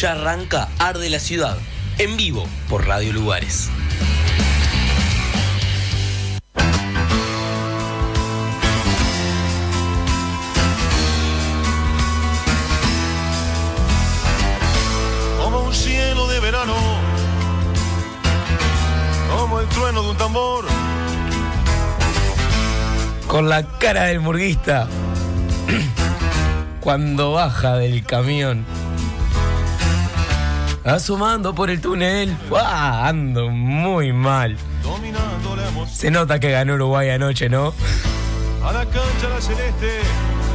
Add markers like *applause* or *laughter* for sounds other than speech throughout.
Ya arranca Arde la Ciudad, en vivo por Radio Lugares. como un cielo de verano, como el trueno de un tambor. Con la cara del murguista. *clears throat* Cuando baja del camión. Asomando por el túnel. Ando muy mal. Se nota que ganó Uruguay anoche, ¿no? A la cancha la celeste,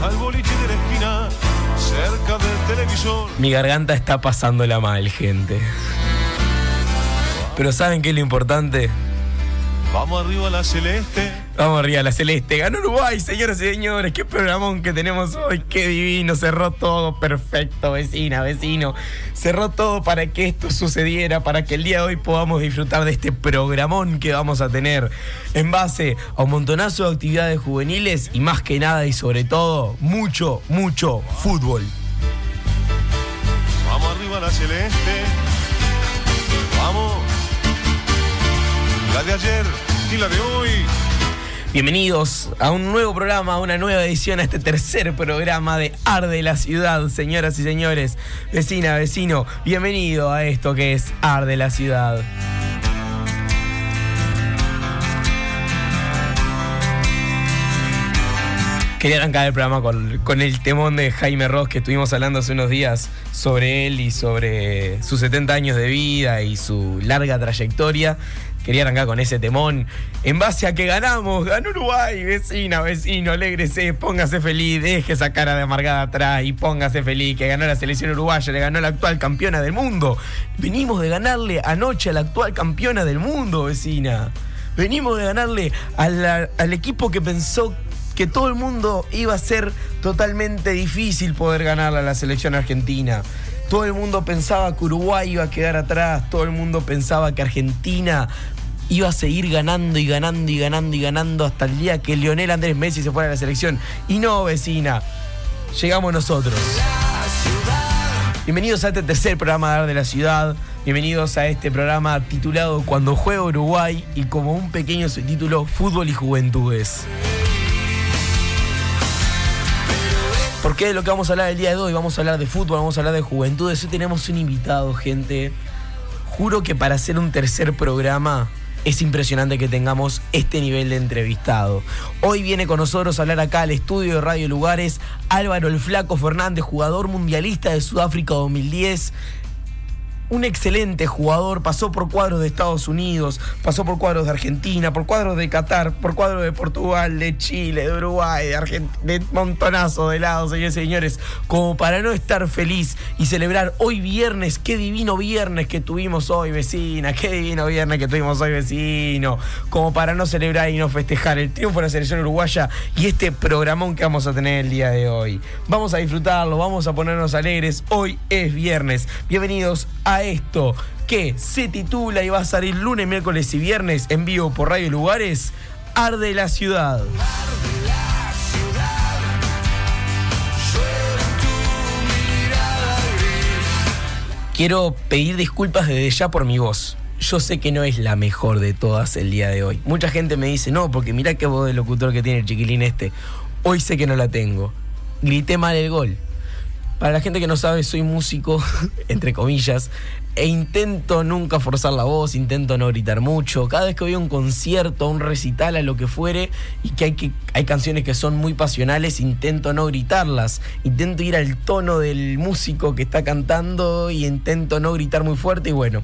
al boliche de la esquina, cerca del televisor. Mi garganta está pasándola mal, gente. Pero ¿saben qué es lo importante? Vamos arriba a la celeste. Vamos arriba, la celeste. Ganó Uruguay, señoras y señores. Qué programón que tenemos hoy. Qué divino. Cerró todo perfecto, vecina, vecino. Cerró todo para que esto sucediera, para que el día de hoy podamos disfrutar de este programón que vamos a tener en base a un montonazo de actividades juveniles y más que nada y sobre todo, mucho, mucho fútbol. Vamos arriba a la celeste. Vamos. La de ayer hoy. Bienvenidos a un nuevo programa, a una nueva edición, a este tercer programa de Arde la Ciudad, señoras y señores, vecina, vecino, bienvenido a esto que es Arde la Ciudad. Quería arrancar el programa con, con el temón de Jaime Ross que estuvimos hablando hace unos días sobre él y sobre sus 70 años de vida y su larga trayectoria. Quería arrancar con ese temón. En base a que ganamos, ganó Uruguay, vecina, vecino, alégrese, póngase feliz, deje esa cara de amargada atrás y póngase feliz, que ganó la selección uruguaya, le ganó la actual campeona del mundo. Venimos de ganarle anoche a la actual campeona del mundo, vecina. Venimos de ganarle al equipo que pensó que todo el mundo iba a ser totalmente difícil poder ganarle a la selección argentina. Todo el mundo pensaba que Uruguay iba a quedar atrás, todo el mundo pensaba que Argentina iba a seguir ganando y ganando y ganando y ganando hasta el día que Lionel Andrés Messi se fuera a la selección. Y no, vecina, llegamos nosotros. Bienvenidos a este tercer programa de la Ciudad. Bienvenidos a este programa titulado Cuando juega Uruguay y como un pequeño subtítulo Fútbol y Juventudes. ¿Por qué de lo que vamos a hablar el día de hoy? Vamos a hablar de fútbol, vamos a hablar de juventudes. Hoy tenemos un invitado, gente. Juro que para hacer un tercer programa es impresionante que tengamos este nivel de entrevistado. Hoy viene con nosotros a hablar acá al estudio de Radio Lugares Álvaro el Flaco Fernández, jugador mundialista de Sudáfrica 2010 un excelente jugador, pasó por cuadros de Estados Unidos, pasó por cuadros de Argentina, por cuadros de Qatar, por cuadros de Portugal, de Chile, de Uruguay, de Argentina, de montonazo de lados, señores y señores, como para no estar feliz y celebrar hoy viernes, qué divino viernes que tuvimos hoy, vecina, qué divino viernes que tuvimos hoy, vecino, como para no celebrar y no festejar el triunfo de la selección uruguaya y este programón que vamos a tener el día de hoy. Vamos a disfrutarlo, vamos a ponernos alegres, hoy es viernes. Bienvenidos a esto que se titula y va a salir lunes, miércoles y viernes en vivo por Radio Lugares, Arde la Ciudad. Quiero pedir disculpas desde ya por mi voz. Yo sé que no es la mejor de todas el día de hoy. Mucha gente me dice, no, porque mirá qué voz de locutor que tiene el chiquilín este. Hoy sé que no la tengo. Grité mal el gol. Para la gente que no sabe, soy músico, *laughs* entre comillas, e intento nunca forzar la voz, intento no gritar mucho. Cada vez que voy a un concierto, a un recital, a lo que fuere, y que hay, que hay canciones que son muy pasionales, intento no gritarlas. Intento ir al tono del músico que está cantando y intento no gritar muy fuerte y bueno.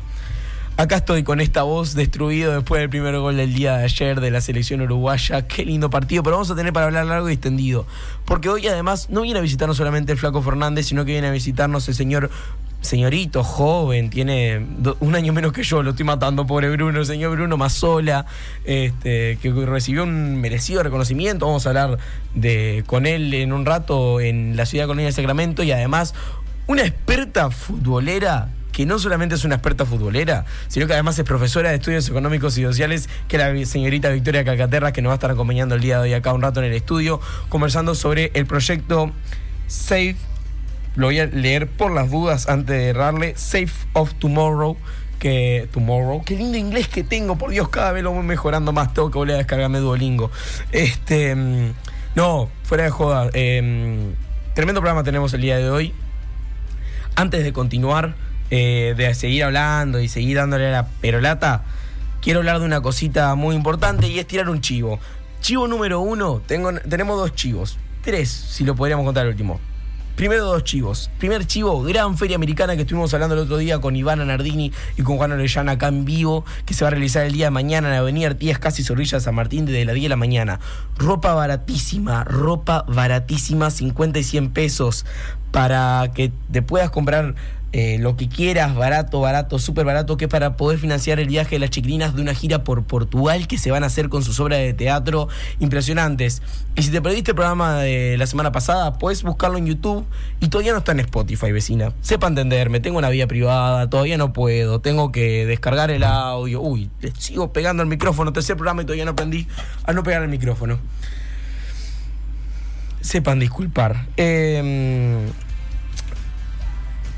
Acá estoy con esta voz destruido después del primer gol del día de ayer de la selección uruguaya. Qué lindo partido, pero vamos a tener para hablar largo y extendido. Porque hoy además no viene a visitarnos solamente el Flaco Fernández, sino que viene a visitarnos el señor, señorito, joven, tiene un año menos que yo, lo estoy matando, pobre Bruno, el señor Bruno Mazola, este, que recibió un merecido reconocimiento. Vamos a hablar de, con él en un rato en la ciudad colonia de Sacramento y además una experta futbolera que no solamente es una experta futbolera, sino que además es profesora de estudios económicos y sociales, que es la señorita Victoria Calcaterra, que nos va a estar acompañando el día de hoy acá un rato en el estudio, conversando sobre el proyecto Safe lo voy a leer por las dudas antes de errarle. Safe of Tomorrow. Que Tomorrow, qué lindo inglés que tengo, por Dios, cada vez lo voy mejorando más. Tengo que volver a descargarme Duolingo. Este, mm, no, fuera de joda. eh, tremendo programa tenemos el día de hoy. Antes de continuar, eh, de seguir hablando y seguir dándole la perolata, quiero hablar de una cosita muy importante y es tirar un chivo. Chivo número uno, tengo, tenemos dos chivos. Tres, si lo podríamos contar el último. Primero dos chivos. Primer chivo, gran feria americana que estuvimos hablando el otro día con Ivana Nardini y con Juan Orellana acá en vivo, que se va a realizar el día de mañana en la Avenida Artigas Casi Zorrilla San Martín desde las 10 de la mañana. Ropa baratísima, ropa baratísima, 50 y 100 pesos para que te puedas comprar eh, lo que quieras, barato, barato, súper barato, que es para poder financiar el viaje de las chiquilinas de una gira por Portugal que se van a hacer con sus obras de teatro impresionantes. Y si te perdiste el programa de la semana pasada, puedes buscarlo en YouTube y todavía no está en Spotify, vecina. Sepa entenderme, tengo una vida privada, todavía no puedo, tengo que descargar el audio. Uy, le sigo pegando el micrófono, tercer programa y todavía no aprendí a no pegar el micrófono. Sepan disculpar. Eh,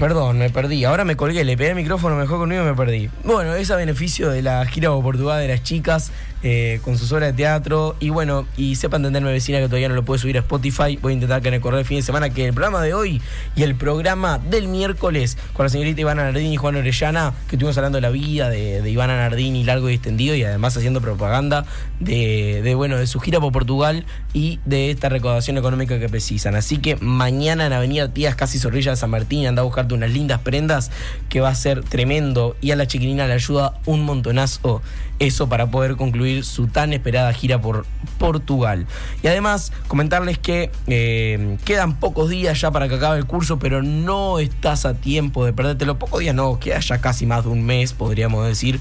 Perdón, me perdí. Ahora me colgué, le pegué el micrófono mejor conmigo y me perdí. Bueno, es a beneficio de la gira por Portugal de las chicas eh, con sus obras de teatro. Y bueno, y sepa entenderme, vecina, que todavía no lo puede subir a Spotify. Voy a intentar que en el correo de fin de semana, que el programa de hoy y el programa del miércoles con la señorita Ivana Nardini y Juan Orellana, que estuvimos hablando de la vida de, de Ivana Nardini largo y extendido y además haciendo propaganda de, de, bueno, de su gira por Portugal y de esta recaudación económica que precisan. Así que mañana en Avenida Tías, casi Zorrilla de San Martín, anda a buscarte unas lindas prendas que va a ser tremendo y a la chiquilina le ayuda un montonazo eso para poder concluir su tan esperada gira por Portugal. Y además comentarles que eh, quedan pocos días ya para que acabe el curso, pero no estás a tiempo de perdértelo. Pocos días no, queda ya casi más de un mes, podríamos decir,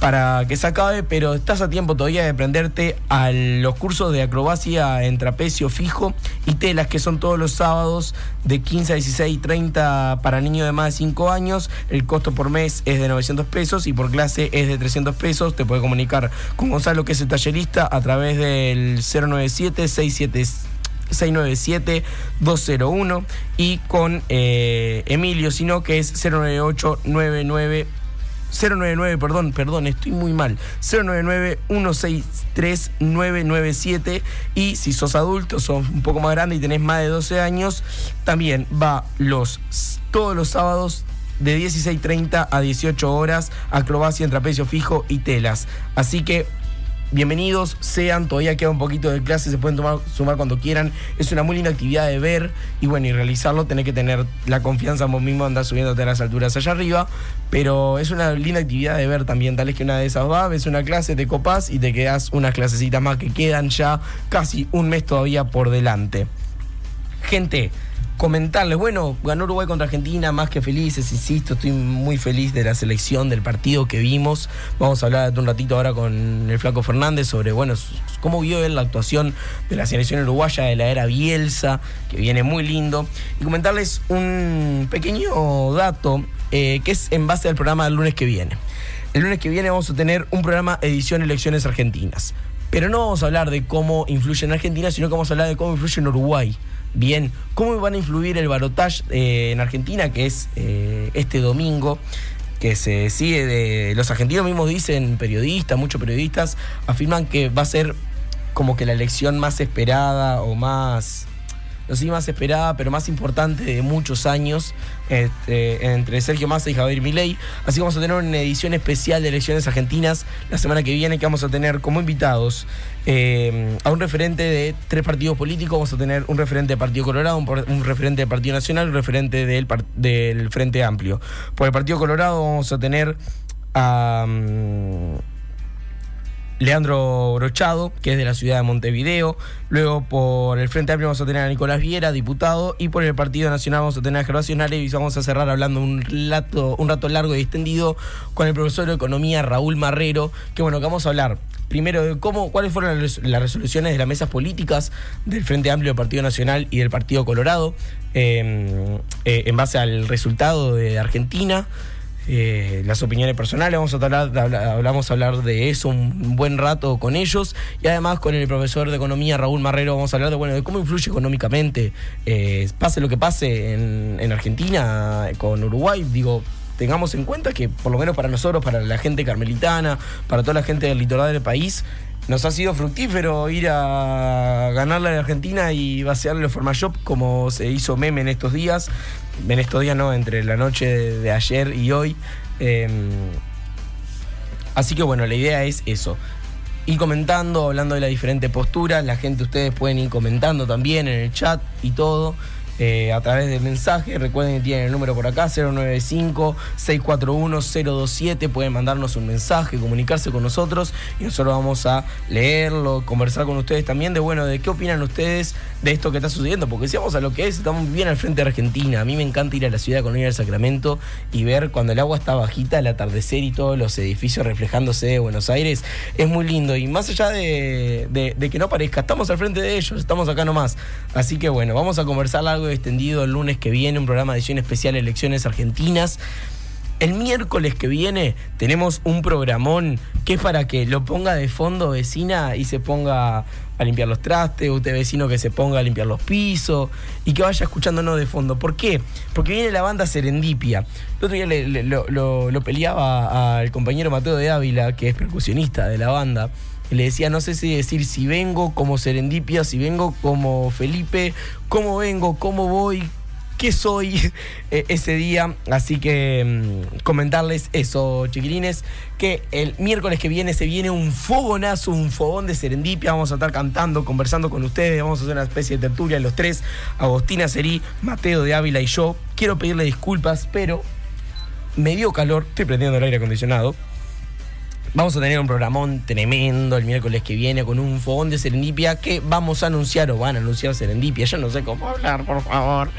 para que se acabe, pero estás a tiempo todavía de prenderte a los cursos de acrobacia en trapecio fijo y telas, que son todos los sábados de 15 a 16 y 30 para niños de más de 5 años. El costo por mes es de 900 pesos y por clase es de 300 pesos. Te puedes comunicar con Gonzalo, que es el tallerista, a través del 097 697 201 y con eh, Emilio, sino que es 098 99 099, perdón, perdón, estoy muy mal. 099-163-997. Y si sos adulto, sos un poco más grande y tenés más de 12 años, también va los todos los sábados de 16.30 a 18 horas, acrobacia en trapecio fijo y telas. Así que bienvenidos sean, todavía queda un poquito de clase, se pueden tomar, sumar cuando quieran. Es una muy linda actividad de ver y bueno, y realizarlo, tenés que tener la confianza vos mismo, andar subiéndote a las alturas allá arriba, pero es una linda actividad de ver también, tal es que una de esas va, ves una clase, te copás y te quedas unas clasecitas más que quedan ya casi un mes todavía por delante. Gente, comentarles, bueno, ganó Uruguay contra Argentina, más que felices, insisto, estoy muy feliz de la selección, del partido que vimos. Vamos a hablar un ratito ahora con el Flaco Fernández sobre, bueno, cómo vio él la actuación de la selección uruguaya de la era Bielsa, que viene muy lindo. Y comentarles un pequeño dato eh, que es en base al programa del lunes que viene. El lunes que viene vamos a tener un programa edición Elecciones Argentinas. Pero no vamos a hablar de cómo influye en Argentina, sino que vamos a hablar de cómo influye en Uruguay. Bien, ¿cómo van a influir el barotage eh, en Argentina, que es eh, este domingo? que se sigue de. Los argentinos mismos dicen, periodistas, muchos periodistas, afirman que va a ser como que la elección más esperada o más. No sé más esperada, pero más importante de muchos años este, entre Sergio Massa y Javier Milei. Así que vamos a tener una edición especial de elecciones argentinas la semana que viene, que vamos a tener como invitados eh, a un referente de tres partidos políticos. Vamos a tener un referente del Partido Colorado, un, referente del Partido Nacional y un referente del, del Frente Amplio. Por el Partido Colorado vamos a tener a. Um, Leandro Brochado, que es de la ciudad de Montevideo. Luego por el Frente Amplio vamos a tener a Nicolás Viera, diputado. Y por el Partido Nacional vamos a tener a Gervasio Nares y vamos a cerrar hablando un rato, un rato largo y extendido con el profesor de Economía Raúl Marrero. Que bueno, que vamos a hablar primero de cómo, cuáles fueron las resoluciones de las mesas políticas del Frente Amplio del Partido Nacional y del Partido Colorado eh, eh, en base al resultado de Argentina. Eh, las opiniones personales, vamos a hablar, hablamos a hablar de eso un buen rato con ellos y además con el profesor de economía Raúl Marrero vamos a hablar de bueno de cómo influye económicamente, eh, pase lo que pase en, en Argentina con Uruguay, digo, tengamos en cuenta que por lo menos para nosotros, para la gente carmelitana, para toda la gente del litoral del país, nos ha sido fructífero ir a ganarla en Argentina y vaciarle los Formashop como se hizo meme en estos días. En estos días no, entre la noche de, ayer y hoy. Em, así que bueno, la idea es eso. Ir comentando, hablando de las diferentes posturas. La gente, ustedes pueden ir comentando también en el chat y todo. Eh, a través del mensaje. Recuerden que tienen el número por acá, 095-641-027. Pueden mandarnos un mensaje, comunicarse con nosotros y nosotros vamos a leerlo, conversar con ustedes también de, bueno, de qué opinan ustedes de esto que está sucediendo. Porque si vamos a lo que es, estamos bien al frente de Argentina. A mí me encanta ir a la ciudad con del Sacramento y ver cuando el agua está bajita, el atardecer y todos los edificios reflejándose de Buenos Aires. Es muy lindo y más allá de, de que no parezca, estamos al frente de ellos, estamos acá nomás. Así que bueno, vamos a conversar algo extendido el lunes que viene, un programa de edición especial Elecciones Argentinas. El miércoles que viene tenemos un programón que es para que lo ponga de fondo vecina y se ponga a limpiar los trastes, usted vecino que se ponga a limpiar los pisos y que vaya escuchándonos de fondo. ¿Por qué? Porque viene la banda Serendipia. El otro día lo, lo peleaba al compañero Mateo de Ávila, que es percusionista de la banda le decía, no sé si decir si vengo como Serendipia, si vengo como Felipe, cómo vengo, cómo voy, qué soy *laughs* eh, ese día. Así que mm, comentarles eso, chiquilines, que el miércoles que viene se viene un fogonazo, un fogón de serendipia. Vamos a estar cantando, conversando con ustedes. Vamos a hacer una especie de tertulia los tres: Agostina Serí, Mateo de Ávila y yo. Quiero pedirle disculpas, pero me dio calor. Estoy prendiendo el aire acondicionado. Vamos a tener un programón tremendo el miércoles que viene con un fogón de Serendipia que vamos a anunciar o van a anunciar Serendipia. Yo no sé cómo hablar, por favor.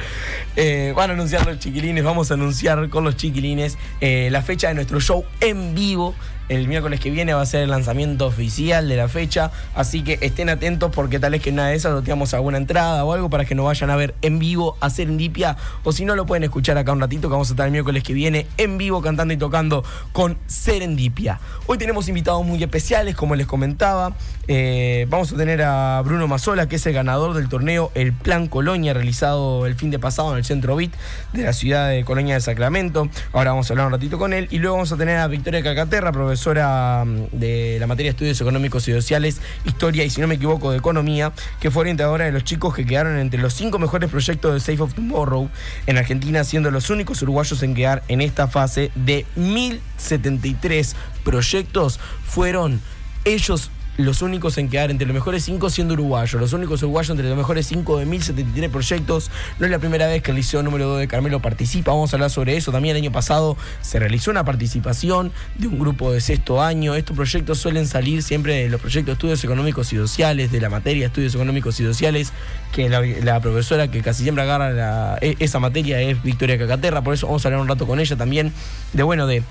Eh, van a anunciar los chiquilines, vamos a anunciar con los chiquilines eh, la fecha de nuestro show en vivo el miércoles que viene va a ser el lanzamiento oficial de la fecha, así que estén atentos porque tal vez que nada de esas tenemos alguna entrada o algo para que nos vayan a ver en vivo a Serendipia o si no lo pueden escuchar acá un ratito que vamos a estar el miércoles que viene en vivo cantando y tocando con Serendipia. Hoy tenemos invitados muy especiales, como les comentaba. Eh, vamos a tener a Bruno Mazola, que es el ganador del torneo El Plan Colonia, realizado el fin de pasado en el Centro BIT de la ciudad de Colonia de Sacramento. Ahora vamos a hablar un ratito con él. Y luego vamos a tener a Victoria Cacaterra, profesor profesora mm, de la materia de Estudios Económicos y Sociales, Historia y, si no me equivoco, de Economía, que fue orientadora de los chicos que quedaron entre los cinco mejores proyectos de Safe of Tomorrow en Argentina, siendo los únicos uruguayos en quedar en esta fase de 1073 proyectos. Fueron ellos los únicos en quedar entre los mejores cinco siendo uruguayos, los únicos uruguayos entre los mejores cinco de 1073 proyectos. No es la primera vez que el Liceo número 2 de Carmelo participa, vamos a hablar sobre eso. También el año pasado se realizó una participación de un grupo de sexto año. Estos proyectos suelen salir siempre de los proyectos de estudios económicos y sociales, de la materia de estudios económicos y sociales, que la, profesora que casi siempre agarra e, esa materia es Victoria Cacaterra, por eso vamos a hablar un rato con ella también de, bueno, de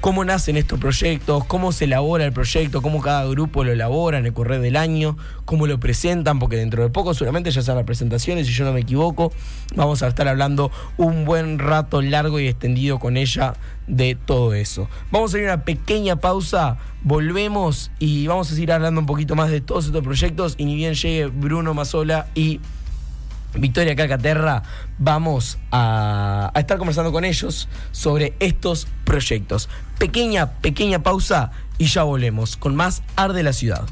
cómo nacen estos proyectos, cómo se elabora el proyecto, cómo cada grupo lo elabora en el correo del año, cómo lo presentan, porque dentro de poco seguramente ya sean las presentaciones, si yo no me equivoco, vamos a estar hablando un buen rato largo y extendido con ella de todo eso. Vamos a ir a una pequeña pausa, volvemos y vamos a seguir hablando un poquito más de todos estos proyectos. Y ni bien llegue Bruno Mazola y Victoria Cacaterra, vamos a, estar conversando con ellos sobre estos proyectos. Pequeña, pequeña pausa y ya volvemos con más Arde la Ciudad.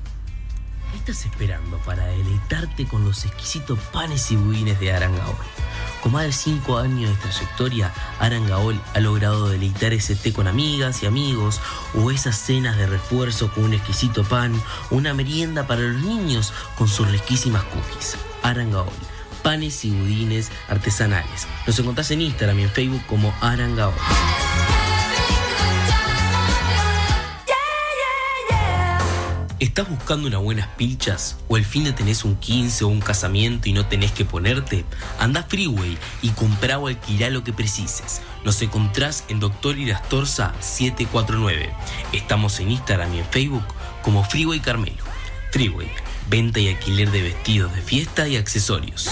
¿Qué estás esperando para deleitarte con los exquisitos panes y budines de Arangaol? Con más de 5 años de trayectoria, Arangaol ha logrado deleitar ese té con amigas y amigos, o esas cenas de refuerzo con un exquisito pan, una merienda para los niños con sus riquísimas cookies. Arangaol panes y budines artesanales. Nos encontrás en Instagram y en Facebook como Arangao. ¿Estás buscando unas buenas pilchas? ¿O el fin de tenés un 15 o un casamiento y no tenés que ponerte? Anda Freeway y comprá o alquilá lo que precises. Nos encontrás en Doctor Irastorza 749. Estamos en Instagram y en Facebook como Freeway Carmelo. Freeway venta y alquiler de vestidos de fiesta y accesorios.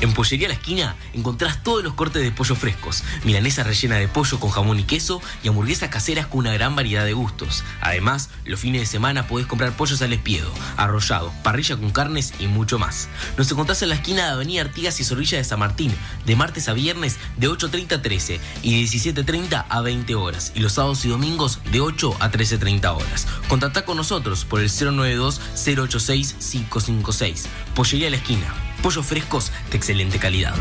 En Pollería La Esquina encontrás todos los cortes de pollo frescos, milanesa rellena de pollo con jamón y queso y hamburguesas caseras con una gran variedad de gustos. Además, los fines de semana podés comprar pollos al espiedo, arrollado, parrilla con carnes y mucho más. Nos encontrás en la esquina de Avenida Artigas y Zorrilla de San Martín, de martes a viernes de 8.30 a 13 y de 17.30 a 20 horas, y los sábados y domingos de 8 a 13.30 horas. Contactá con nosotros por el 092-086-556. Pollería La Esquina. Pollos frescos de excelente calidad.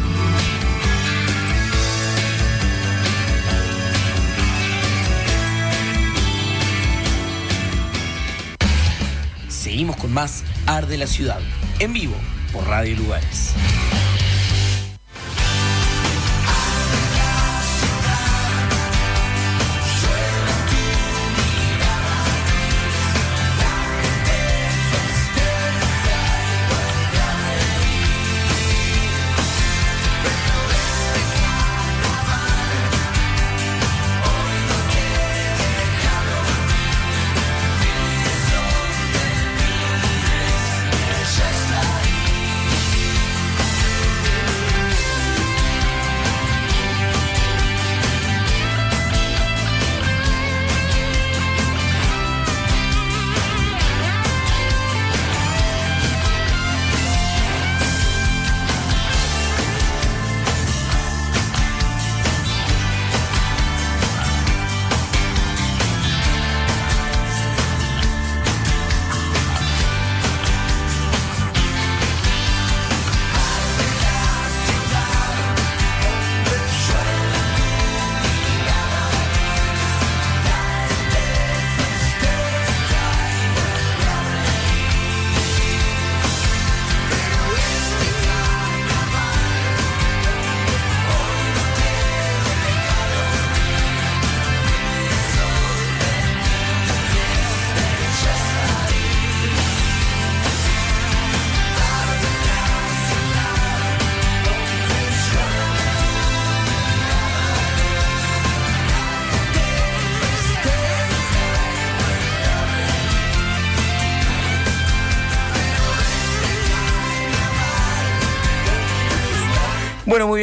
Seguimos con más Arde la Ciudad, en vivo por Radio Lugares.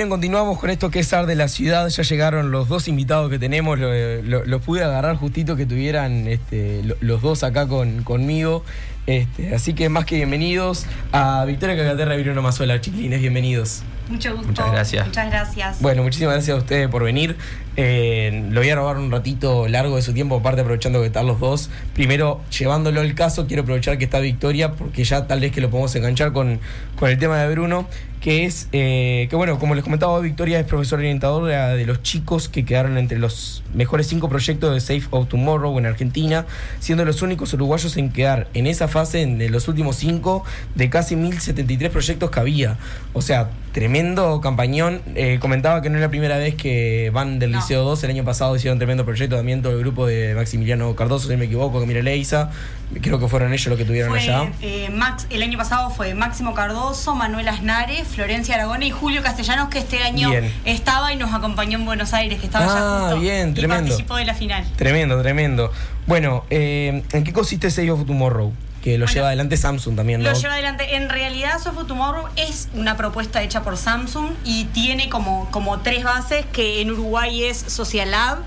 Continuamos con esto que es Ar de la Ciudad. Ya llegaron los dos invitados que tenemos. Los pude agarrar justito que tuvieran este, los dos acá con, conmigo. Este, así que más que bienvenidos a Victoria Cacaterra y Bruno Mazuela, chiquilines, bienvenidos. Mucho gusto. Muchas gracias. Muchas gracias. Bueno, muchísimas gracias a ustedes por venir. Eh, lo voy a robar un ratito largo de su tiempo, aparte aprovechando que están los dos. Primero, llevándolo al caso, quiero aprovechar que está Victoria, porque ya tal vez que lo podemos enganchar con, con el tema de Bruno, que es, eh, que bueno, como les comentaba, Victoria es profesor orientador de, de los chicos que quedaron entre los mejores cinco proyectos de Safe of Tomorrow en Argentina, siendo los únicos uruguayos en quedar en esa fase en los últimos cinco de casi 1073 proyectos que había. O sea, tremendo campañón. Eh, comentaba que no es la primera vez que van del Liceo 2. El año pasado hicieron tremendo proyecto también todo el grupo de Maximiliano Cardoso, si me equivoco, que mire Leisa. Creo que fueron ellos los que tuvieron Fue, allá. eh, Max, el año pasado fue Máximo Cardoso, Manuel Asnare, Florencia Aragona y Julio Castellanos, que este año Bien. estaba y nos acompañó en Buenos Aires, que estaba Ah, ya justo bien, y tremendo. participó de la final. Tremendo, tremendo. Bueno, eh, ¿en qué consiste Save of Tomorrow? Que lo Bueno, lleva adelante Samsung también, ¿no? Lo lleva adelante. En realidad, Soft Tomorrow es una propuesta hecha por Samsung y tiene como, como tres bases, que en Uruguay es Social Lab,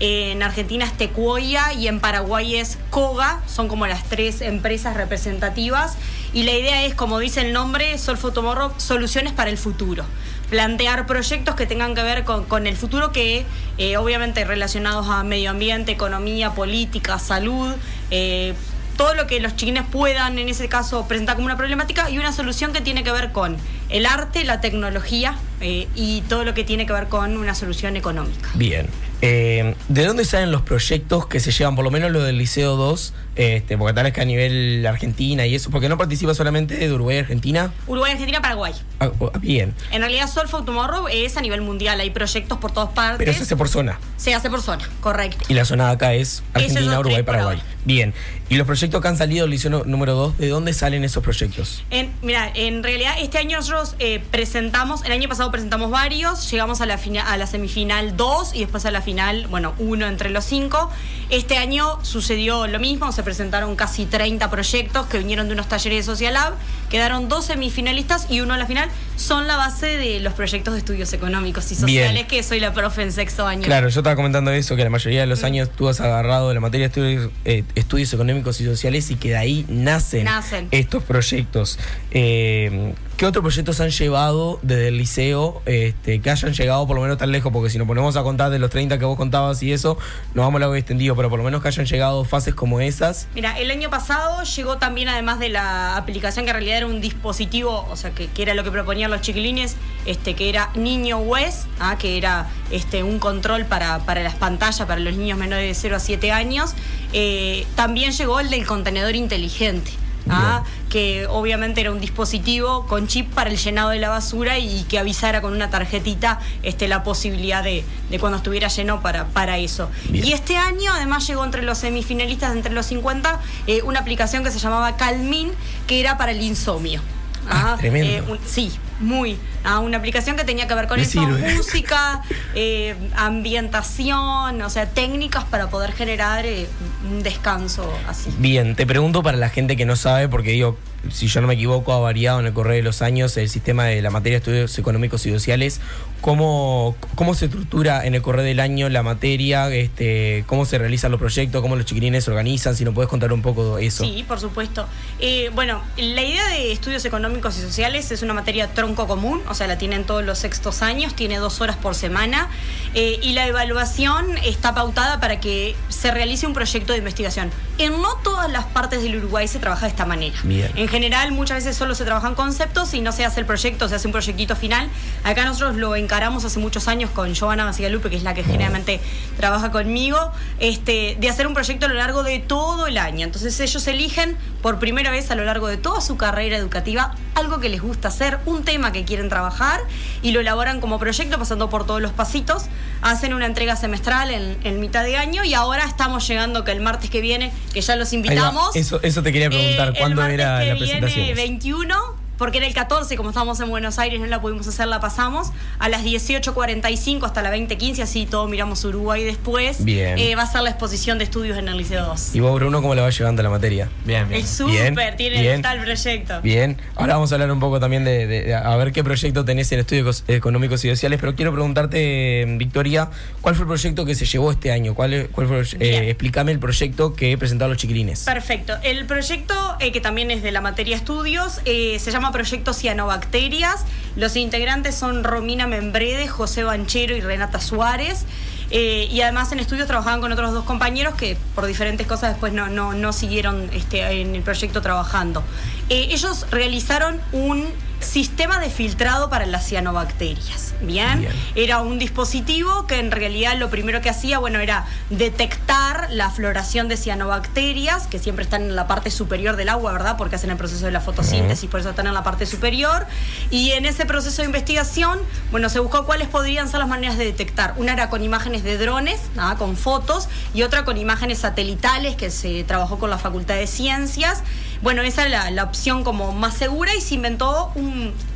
en Argentina es Tecuoya y en Paraguay es Koga, son como las tres empresas representativas. Y la idea es, como dice el nombre, Sol Tomorrow, soluciones para el futuro. Plantear proyectos que tengan que ver con, con el futuro, que eh, obviamente relacionados a medio ambiente, economía, política, salud, eh, todo lo que los chiquines puedan en ese caso presentar como una problemática y una solución que tiene que ver con el arte, la tecnología eh, y todo lo que tiene que ver con una solución económica. Bien. Eh, ¿De dónde salen los proyectos que se llevan, por lo menos lo del Liceo 2? Este, porque tal vez que a nivel Argentina y eso, porque no participa solamente de Uruguay Argentina. Uruguay, Argentina, Paraguay. Ah, oh, bien. En realidad Sol for Tomorrow es a nivel mundial, hay proyectos por todas partes. Pero se hace por zona. Se hace por zona, correcto. Y la zona de acá es Argentina, es Uruguay, Paraguay. Bien. ¿Y los proyectos que han salido del liceo número 2, de dónde salen esos proyectos? En, mira, en realidad este año nosotros eh, presentamos, el año pasado presentamos varios, llegamos a la, a la semifinal 2 y después a la final, bueno, uno entre los cinco. Este año sucedió lo mismo, se presentaron casi 30 proyectos que vinieron de unos talleres de Social Lab, quedaron dos semifinalistas y uno a la final, son la base de los proyectos de estudios económicos y sociales, que soy la profe en sexto año. Claro, yo estaba comentando eso, que la mayoría de los mm. años tú has agarrado de la materia de estudios, eh, estudios económicos y sociales y que de ahí nacen, estos proyectos. Eh, ¿Qué otros proyectos han llevado desde el liceo este, que hayan llegado por lo menos tan lejos? Porque si nos ponemos a contar de los 30 que vos contabas y eso, nos vamos a lo extendido, pero por lo menos que hayan llegado fases como esas. Mira, el año pasado llegó también, además de la aplicación que en realidad era un dispositivo, o sea, que, era lo que proponían los chiquilines, este, que era Niño West, ¿ah? que era este, un control para, para las pantallas para los niños menores de 0 a 7 años. Eh, también llegó el del contenedor inteligente. ¿Ah? que obviamente era un dispositivo con chip para el llenado de la basura y que avisara con una tarjetita este, la posibilidad de, cuando estuviera lleno para, para eso. Y este año además llegó entre los semifinalistas, entre los 50, eh, una aplicación que se llamaba Calmin, que era para el insomnio. Ah, *laughs* tremendo. Eh, sí, muy. a una aplicación que tenía que ver con eso, música, *laughs* eh, ambientación, o sea, técnicas para poder generar eh, un descanso así. Bien, te pregunto para la gente que no sabe, porque digo, si yo no me equivoco, ha variado en el correr de los años el sistema de la materia de estudios económicos y sociales. ¿Cómo, cómo se estructura en el correr del año la materia? Este, ¿Cómo se realizan los proyectos? ¿Cómo los chiquilines se organizan? Si nos puedes contar un poco eso. Sí, por supuesto. Eh, bueno, la idea de estudios económicos y sociales es una materia tronco común, o sea, la tienen todos los sextos años, tiene dos horas por semana, eh, y la evaluación está pautada para que se realice un proyecto de investigación. En no todas las partes del Uruguay se trabaja de esta manera. Bien general muchas veces solo se trabajan conceptos y no se hace el proyecto, se hace un proyectito final. Acá nosotros lo encaramos hace muchos años con Giovanna Lupe, que es la que generalmente trabaja conmigo, este, de hacer un proyecto a lo largo de todo el año. Entonces ellos eligen por primera vez a lo largo de toda su carrera educativa algo que les gusta hacer, un tema que quieren trabajar y lo elaboran como proyecto pasando por todos los pasitos. Hacen una entrega semestral en, mitad de año y ahora estamos llegando que el martes que viene, que ya los invitamos. Eso, eso te quería preguntar, eh, ¿cuándo era la viene 21 porque era el 14, como estábamos en Buenos Aires, no la pudimos hacer, la pasamos. A las 18.45 hasta la 20.15, así todo miramos Uruguay después. Bien. Eh, va a ser la exposición de estudios en el Liceo 2. ¿Y vos, Bruno, cómo le va llevando la materia? Bien, bien. Es súper, tiene tal proyecto. Bien. Ahora vamos a hablar un poco también de, a ver qué proyecto tenés en estudios económicos y sociales, pero quiero preguntarte, Victoria, ¿cuál fue el proyecto que se llevó este año? ¿Cuál, cuál fue, eh, explícame el proyecto que presentaron los chiquilines. Perfecto. El proyecto, eh, que también es de la materia estudios, se llama Proyecto Cianobacterias. Los integrantes son Romina Membrede, José Banchero y Renata Suárez. Eh, y además en estudios trabajaban con otros dos compañeros que por diferentes cosas después no, no, siguieron este, en el proyecto trabajando. Eh, ellos realizaron un sistema de filtrado para las cianobacterias. ¿bien? Era un dispositivo que en realidad lo primero que hacía, bueno, era detectar la floración de cianobacterias, que siempre están en la parte superior del agua, ¿verdad? Porque hacen el proceso de la fotosíntesis, por eso están en la parte superior. Y en ese proceso de investigación, bueno, se buscó cuáles podrían ser las maneras de detectar. Una era con imágenes de drones, ¿ah? con fotos, y otra con imágenes satelitales, que se trabajó con la Facultad de Ciencias. Bueno, esa era la, opción como más segura y se inventó un,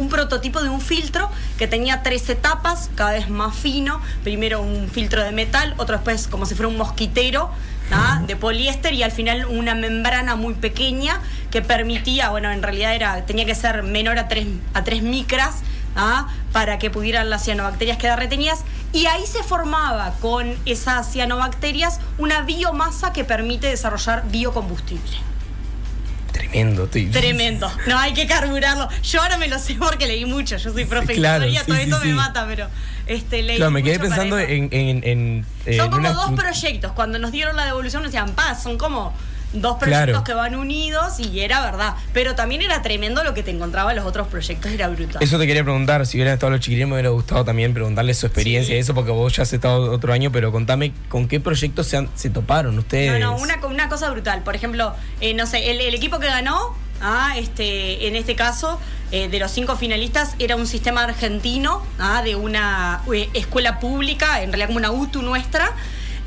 prototipo de un filtro que tenía tres etapas, cada vez más fino. Primero un filtro de metal, otro después como si fuera un mosquitero de poliéster y al final una membrana muy pequeña que permitía, bueno, en realidad era tenía que ser menor a 3, a 3 micras. para que pudieran las cianobacterias quedar retenidas y ahí se formaba con esas cianobacterias una biomasa que permite desarrollar biocombustible. Tremendo, Tremendo. No, hay que carburarlo. Yo ahora me lo sé porque leí mucho. Yo soy profe claro, todo esto me mata, pero este, leí Claro, me quedé pensando en, en, Son como dos proyectos. Cuando nos dieron la devolución nos decían, paz, son como dos proyectos que van unidos y era verdad. Pero también era tremendo lo que te encontraba en los otros proyectos, era brutal. Eso te quería preguntar, si hubieran estado los chiquilines me hubiera gustado también preguntarles su experiencia y eso, porque vos ya has estado otro año, pero contame con qué proyectos se, se toparon ustedes. No, no, una, una cosa brutal. Por ejemplo, eh, no sé, el, equipo que ganó, ah, este, en este caso, eh, de los cinco finalistas, era un sistema argentino ah, de una eh, escuela pública, en realidad como una UTU nuestra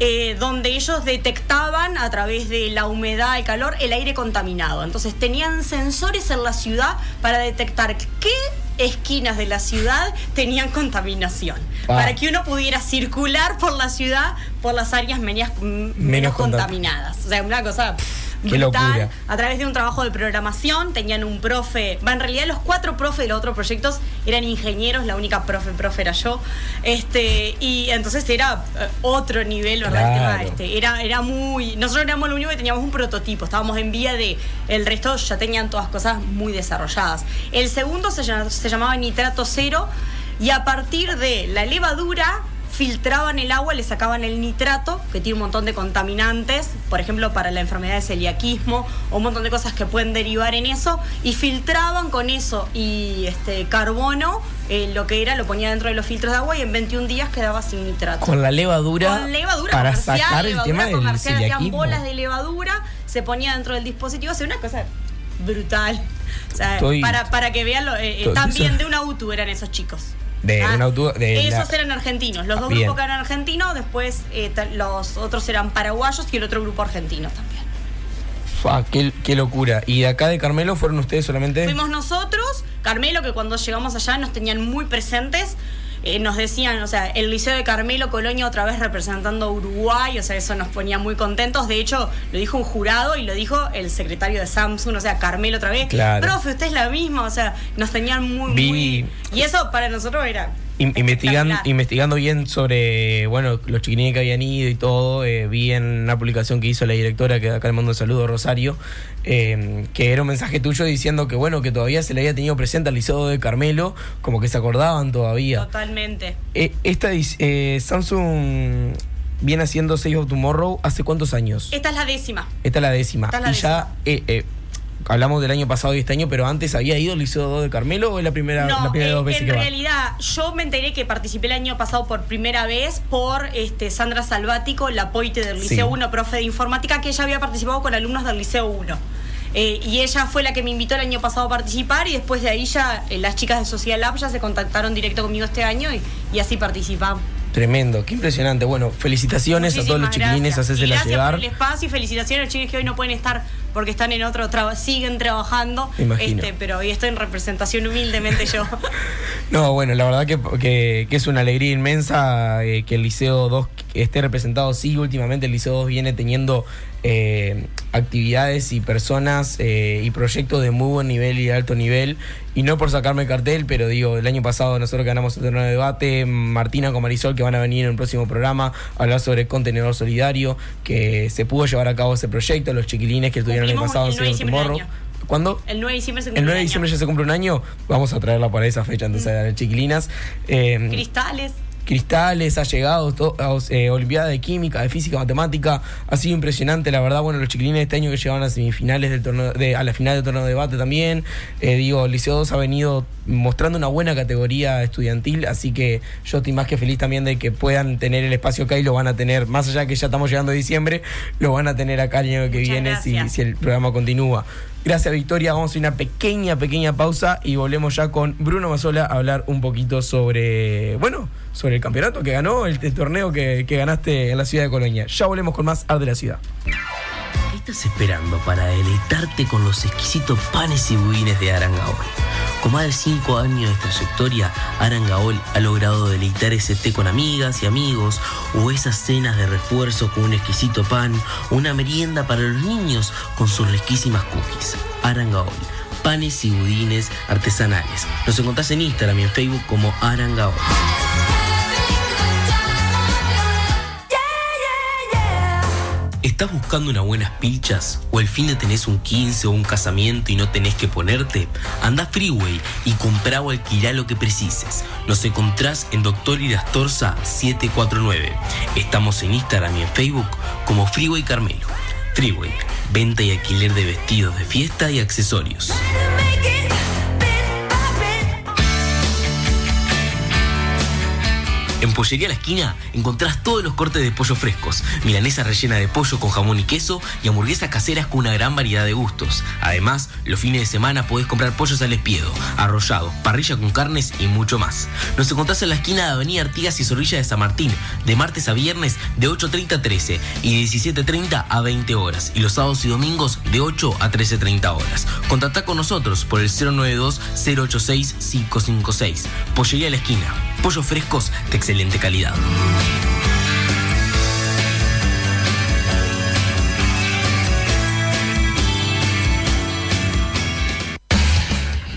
eh, donde ellos detectaban a través de la humedad, el calor, el aire contaminado. Entonces tenían sensores en la ciudad para detectar qué esquinas de la ciudad tenían contaminación. Para que uno pudiera circular por la ciudad por las áreas menos, menos contam- contaminadas. O sea, una cosa brutal. A través de un trabajo de programación, tenían un profe. Va, en realidad, los cuatro profes de los otros proyectos eran ingenieros, la única profe, profe era yo. Este, y entonces era eh, otro nivel, ¿verdad? El tema Claro. este. Era, era muy. Nosotros éramos lo único que teníamos un prototipo, estábamos en vía de. El resto ya tenían todas cosas muy desarrolladas. El segundo se, se llamaba nitrato cero, y a partir de la levadura filtraban el agua, le sacaban el nitrato, que tiene un montón de contaminantes, por ejemplo, para la enfermedad de celiaquismo, o un montón de cosas que pueden derivar en eso, y filtraban con eso y este carbono, eh, lo que era, lo ponía dentro de los filtros de agua y en 21 días quedaba sin nitrato. Con la levadura, Con levadura para comercial, sacar el levadura tema del comercial, hacían celiaquismo. bolas de levadura, se ponía dentro del dispositivo, o sea, una cosa brutal. O sea, Estoy- para, para que vean, lo- eh, eh, también de una UTU eran esos chicos. De Ah, una auto- de Esos la- eran argentinos, los dos Bien. grupos que eran argentinos, después eh, los otros eran paraguayos y el otro grupo argentino también. Qué, qué locura. ¿Y de acá de Carmelo fueron ustedes solamente? Fuimos nosotros, Carmelo, que cuando llegamos allá nos tenían muy presentes. Eh, nos decían, o sea, el Liceo de Carmelo Colonia otra vez representando a Uruguay, o sea, eso nos ponía muy contentos. De hecho, lo dijo un jurado y lo dijo el secretario de Samsung, o sea, Carmelo otra vez. Claro. Profe, usted es la misma, o sea, nos tenían muy, Vi- muy. Y eso para nosotros era. In- investigando, investigando bien sobre bueno los chiquinines que habían ido y todo, eh, vi en una publicación que hizo la directora, que acá le mando un saludo, Rosario, eh, que era un mensaje tuyo diciendo que bueno, que todavía se le había tenido presente al Liceo de Carmelo, como que se acordaban todavía. Totalmente. Eh, esta eh, Samsung viene haciendo Save of Tomorrow hace cuántos años? Esta es la décima. Esta es la décima. Esta es la y ya eh, eh, hablamos del año pasado y este año, pero antes había ido al Liceo 2 de Carmelo o es la primera, No, la primera eh, dos veces en que va? realidad yo me enteré que participé el año pasado por primera vez por este Sandra Salvático, la poite del Liceo Sí. 1, profe de informática, que ella había participado con alumnos del Liceo 1. Eh, y ella fue la que me invitó el año pasado a participar y después de ahí ya eh, las chicas de Social Lab ya se contactaron directo conmigo este año y, y así participamos. Tremendo, qué impresionante. Bueno, felicitaciones a todos los chiquilines, hacésela gracias llegar. por el espacio y felicitaciones a los chicos que hoy no pueden estar porque están en otro trabajo, siguen trabajando. Imagino. Este, pero hoy estoy en representación humildemente yo. *laughs* No, bueno, la verdad que, que- que es una alegría inmensa eh, que el Liceo 2 esté representado. Sí, últimamente el Liceo 2 viene teniendo eh, actividades y personas eh, y proyectos de muy buen nivel y de alto nivel. Y no por sacarme el cartel, pero digo, el año pasado nosotros ganamos el torneo de debate, Martina con Marisol que van a venir en un próximo programa a hablar sobre contenedor solidario, que se pudo llevar a cabo ese proyecto, los chiquilines que estuvieron el año Cumplimos pasado el en 9 de Save diciembre del Tomorrow. año. ¿Cuándo? El 9 de diciembre se El cumple 9 de un diciembre año. ya se cumple un año, vamos a traerla para esa fecha, entonces a las chiquilinas. Eh, Cristales. Cristales, ha llegado, a- eh, Olimpiada de Química, de Física, Matemática, ha sido impresionante, la verdad, bueno, los chiquilines de este año que llegaban a semifinales del torneo, de, a la final del torneo de debate también, eh, digo, el Liceo 2 ha venido mostrando una buena categoría estudiantil, así que yo estoy más que feliz también de que puedan tener el espacio acá y lo van a tener, más allá que ya estamos llegando a diciembre, lo van a tener acá el año que Muchas viene si, si el programa continúa. Gracias Victoria, vamos a una pequeña, pequeña pausa y volvemos ya con Bruno Mazola a hablar un poquito sobre, bueno, sobre el campeonato que ganó, el, torneo que, que ganaste en la ciudad de Colonia. Ya volvemos con más Art de la Ciudad. ¿Qué estás esperando para deleitarte con los exquisitos panes y budines de Arangaol? Con más de 5 años de trayectoria, Arangaol ha logrado deleitar ese té con amigas y amigos, o esas cenas de refuerzo con un exquisito pan, o una merienda para los niños con sus riquísimas cookies. Arangaol, panes y budines artesanales. Nos encontrás en Instagram y en Facebook como Arangaol. ¿Estás buscando unas buenas pilchas? ¿O el fin de tenés un 15 o un casamiento y no tenés que ponerte? Anda Freeway y comprá o alquilá lo que precises. Nos encontrás en Doctor Irastorza 749. Estamos en Instagram y en Facebook como Freeway Carmelo. Freeway, venta y alquiler de vestidos de fiesta y accesorios. En Pollería La Esquina encontrás todos los cortes de pollo frescos, milanesa rellena de pollo con jamón y queso y hamburguesas caseras con una gran variedad de gustos. Además, los fines de semana podés comprar pollos al espiedo, arrollado, parrilla con carnes y mucho más. Nos encontrás en la esquina de Avenida Artigas y Zorrilla de San Martín, de martes a viernes de 8.30 a 13 y de 17.30 a 20 horas, y los sábados y domingos de 8 a 13.30 horas. Contactá con nosotros por el 092-086-556. Pollería La Esquina. Pollos frescos de excelente calidad.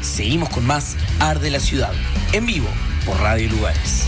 Seguimos con más Arde la Ciudad, en vivo por Radio Lugares.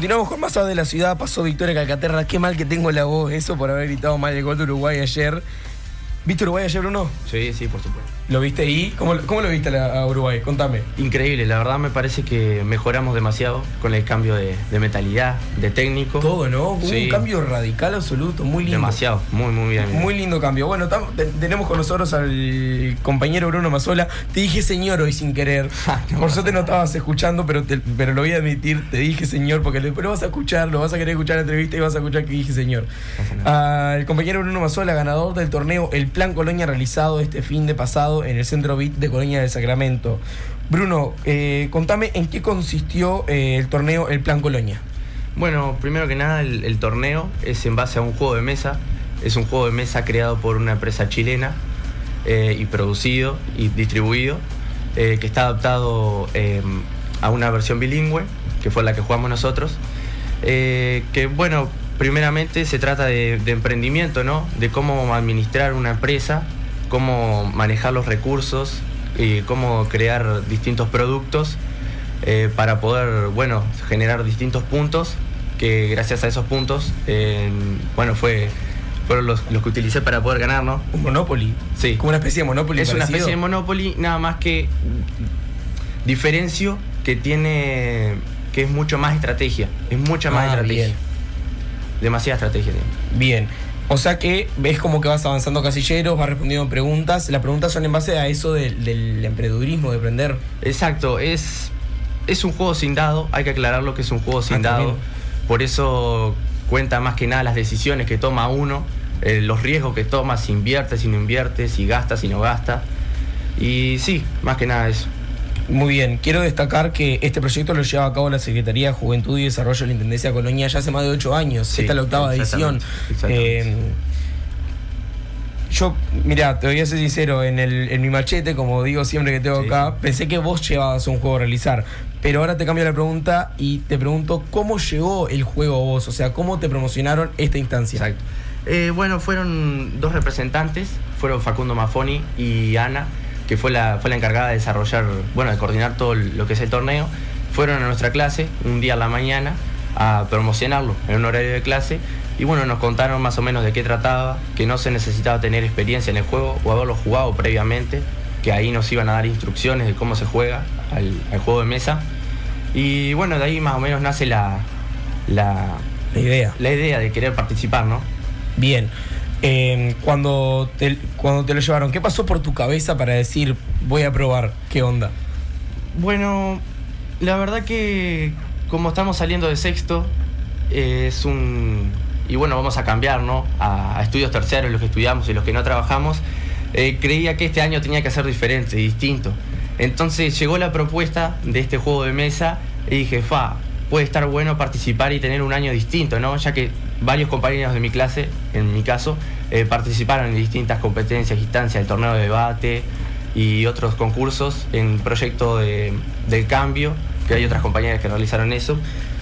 Continuamos con más de la ciudad. Pasó Victoria Calcaterra. Qué mal que tengo la voz. Eso por haber gritado mal el gol de Uruguay ayer. ¿Viste Uruguay ayer, Bruno? Sí, sí, por supuesto. ¿Lo viste ahí? ¿Cómo, cómo lo viste a Uruguay? Contame. Increíble, la verdad me parece que mejoramos demasiado con el cambio de, mentalidad, de técnico. Todo, ¿no? un cambio radical absoluto, muy lindo. Demasiado, muy, muy bien. Muy lindo cambio. Bueno, tenemos con nosotros al compañero Bruno Mazola. Te dije señor hoy sin querer. *laughs* Ah, por suerte no estabas escuchando, pero, pero lo voy a admitir, te dije señor, porque después lo vas a escuchar, lo vas a querer escuchar la entrevista y vas a escuchar que dije señor. el compañero Bruno Mazola, ganador del torneo El Plan Colonia realizado este fin de pasado en el Centro BIT de Colonia del Sacramento. Bruno, eh, contame en qué consistió eh, el torneo El Plan Colonia. Bueno, primero que nada, el, torneo es en base a un juego de mesa. Es un juego de mesa creado por una empresa chilena eh, y producido y distribuido, que está adaptado a una versión bilingüe, que fue la que jugamos nosotros. que bueno, primeramente se trata de, emprendimiento, ¿no? De cómo administrar una empresa, cómo manejar los recursos y cómo crear distintos productos eh, para poder, bueno, generar distintos puntos que gracias a esos puntos, bueno, fue fueron los, que utilicé para poder ganar, ¿no? Un Monopoly. Sí. Como una especie de Monopoly. Es una especie de Monopoly, nada más que diferencio que tiene que es mucho más estrategia. Es mucha más ah, estrategia demasiada estrategia Bien. O sea que ves como que vas avanzando casilleros, vas respondiendo preguntas. Las preguntas son en base a eso del, emprendedurismo, de aprender. Exacto, es, es un juego sin dado, hay que aclararlo que es un juego sin ah, dado. Por eso cuenta más que nada las decisiones que toma uno, eh, los riesgos que toma, si invierte, si no invierte, si gasta, si no gasta. Y sí, más que nada eso. Muy bien, quiero destacar que este proyecto lo lleva a cabo la Secretaría de Juventud y Desarrollo de la Intendencia de Colonia ya hace más de ocho años. Esta es la octava edición. Eh, yo, mira, te voy a ser sincero, en, el, en mi machete, como digo siempre que tengo acá, pensé que vos llevabas un juego a realizar. Pero ahora te cambio la pregunta y te pregunto, ¿cómo llegó el juego a vos? O sea, ¿cómo te promocionaron esta instancia? Exacto. Eh, bueno, fueron dos representantes, fueron Facundo Mafoni y Ana que fue la, fue la encargada de desarrollar, bueno, de coordinar todo lo que es el torneo, fueron a nuestra clase un día a la mañana a promocionarlo en un horario de clase y bueno, nos contaron más o menos de qué trataba, que no se necesitaba tener experiencia en el juego o haberlo jugado previamente, que ahí nos iban a dar instrucciones de cómo se juega al, juego de mesa. Y bueno, de ahí más o menos nace la, la, la idea. La idea de querer participar, ¿no? Bien. Em, cuando, te, cuando te lo llevaron, ¿qué pasó por tu cabeza para decir voy a probar? ¿Qué onda? Bueno, la verdad que como estamos saliendo de sexto, eh, es un... Y bueno, vamos a cambiar, ¿no? A, a estudios terceros, los que estudiamos y los que no trabajamos. Eh, creía que este año tenía que ser diferente, distinto. Entonces llegó la propuesta de este juego de mesa y dije, fa, puede estar bueno participar y tener un año distinto, ¿no? Ya que varios compañeros de mi clase, en mi caso, eh, participaron en distintas competencias, instancias, el torneo de debate y otros concursos en proyecto de, del cambio, que hay otras compañeras que realizaron eso.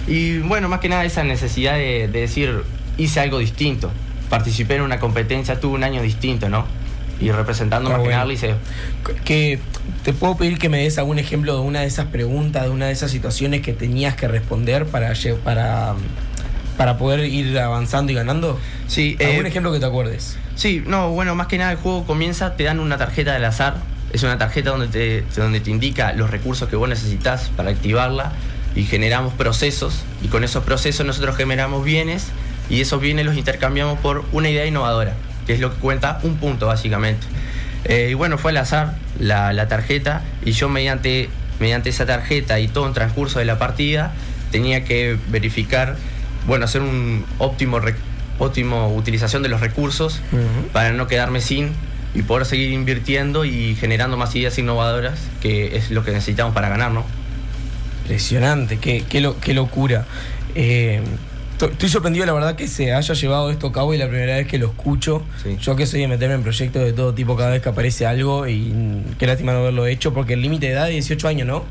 Y bueno, más que nada esa necesidad de, de decir, hice algo distinto, participé en una competencia, tuve un año distinto, ¿no? Y representando Está más que nada liceo. Que te puedo pedir que me des algún ejemplo de una de esas preguntas, de una de esas situaciones que tenías que responder para para para poder ir avanzando y ganando. Sí, algún eh, ejemplo que te acuerdes. Sí, no, bueno, más que nada el juego comienza, te dan una tarjeta del azar. Es una tarjeta donde te, donde te indica los recursos que vos necesitas para activarla y generamos procesos. Y con esos procesos nosotros generamos bienes y esos bienes los intercambiamos por una idea innovadora, que es lo que cuenta un punto básicamente. Eh, y bueno, fue al azar la, la tarjeta y yo mediante, mediante esa tarjeta y todo el transcurso de la partida tenía que verificar, bueno, hacer un óptimo, óptimo utilización de los recursos para no quedarme sin y poder seguir invirtiendo y generando más ideas innovadoras, que es lo que necesitamos para ganar, ¿no? Impresionante, qué, qué, lo- qué locura. Eh, to- estoy sorprendido, la verdad, que se haya llevado esto a cabo y la primera vez que lo escucho. Sí. Yo que soy de meterme en proyectos de todo tipo cada vez que aparece algo y mm, qué lástima no haberlo hecho porque el límite de edad es 18 años, ¿no?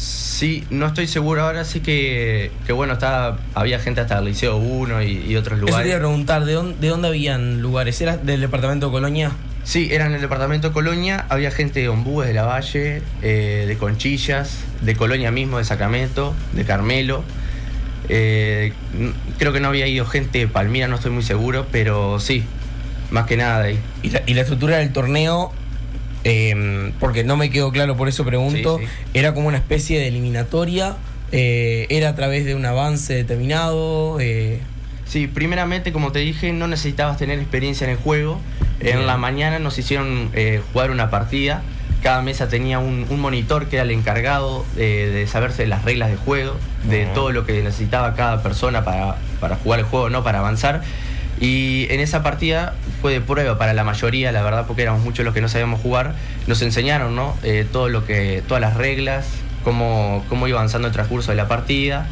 Sí, no estoy seguro ahora, sí que, que bueno, está, había gente hasta el Liceo 1 y, y otros Eso te iba a lugares. preguntar, ¿de dónde, ¿de dónde habían lugares? ¿Era del departamento de Colonia? Sí, era en el departamento de Colonia, había gente de Ombúes, de La Valle, eh, de Conchillas, de Colonia mismo, de Sacramento, de Carmelo. Eh, creo que no había ido gente de Palmira, no estoy muy seguro, pero sí, más que nada de ahí. Y la, y la estructura del torneo, eh, porque no me quedó claro, por eso pregunto, Sí, sí. era como una especie de eliminatoria, eh, era a través de un avance determinado. eh, Sí, primeramente, como te dije, no necesitabas tener experiencia en el juego. Bien. En la mañana nos hicieron eh, jugar una partida. Cada mesa tenía un, un monitor que era el encargado de saberse las reglas de juego, de todo lo que necesitaba cada persona para, para jugar el juego, no para avanzar. Y en esa partida fue de prueba para la mayoría, la verdad, porque éramos muchos los que no sabíamos jugar. Nos enseñaron, ¿no? Eh, todo lo que, todas las reglas, cómo, cómo iba avanzando el transcurso de la partida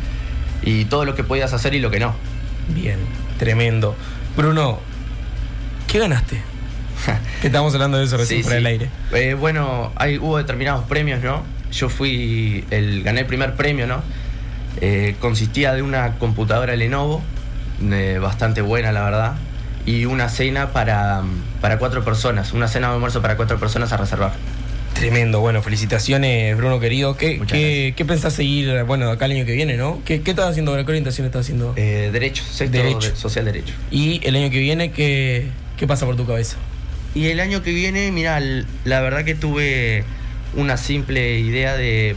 y todo lo que podías hacer y lo que no. bien, tremendo. Bruno, ¿qué ganaste? *laughs* que estamos hablando de eso recién Sí, sí. del aire. Eh, bueno, hay, hubo determinados premios, ¿no? Yo fui, el, gané el primer premio, ¿no? Eh, consistía de una computadora Lenovo, eh, bastante buena, la verdad, y una cena para, para cuatro personas, una cena de almuerzo para cuatro personas a reservar. Tremendo, bueno, felicitaciones, Bruno querido. ¿Qué, qué, qué pensás seguir, bueno, acá el año que viene, no? ¿Qué, qué estás haciendo ahora? ¿Qué orientación estás haciendo? Eh, derecho, sexto Derecho. de- social derecho. y el año que viene, ¿qué, ¿qué pasa por tu cabeza? Y el año que viene, mira, la verdad que tuve una simple idea de, de,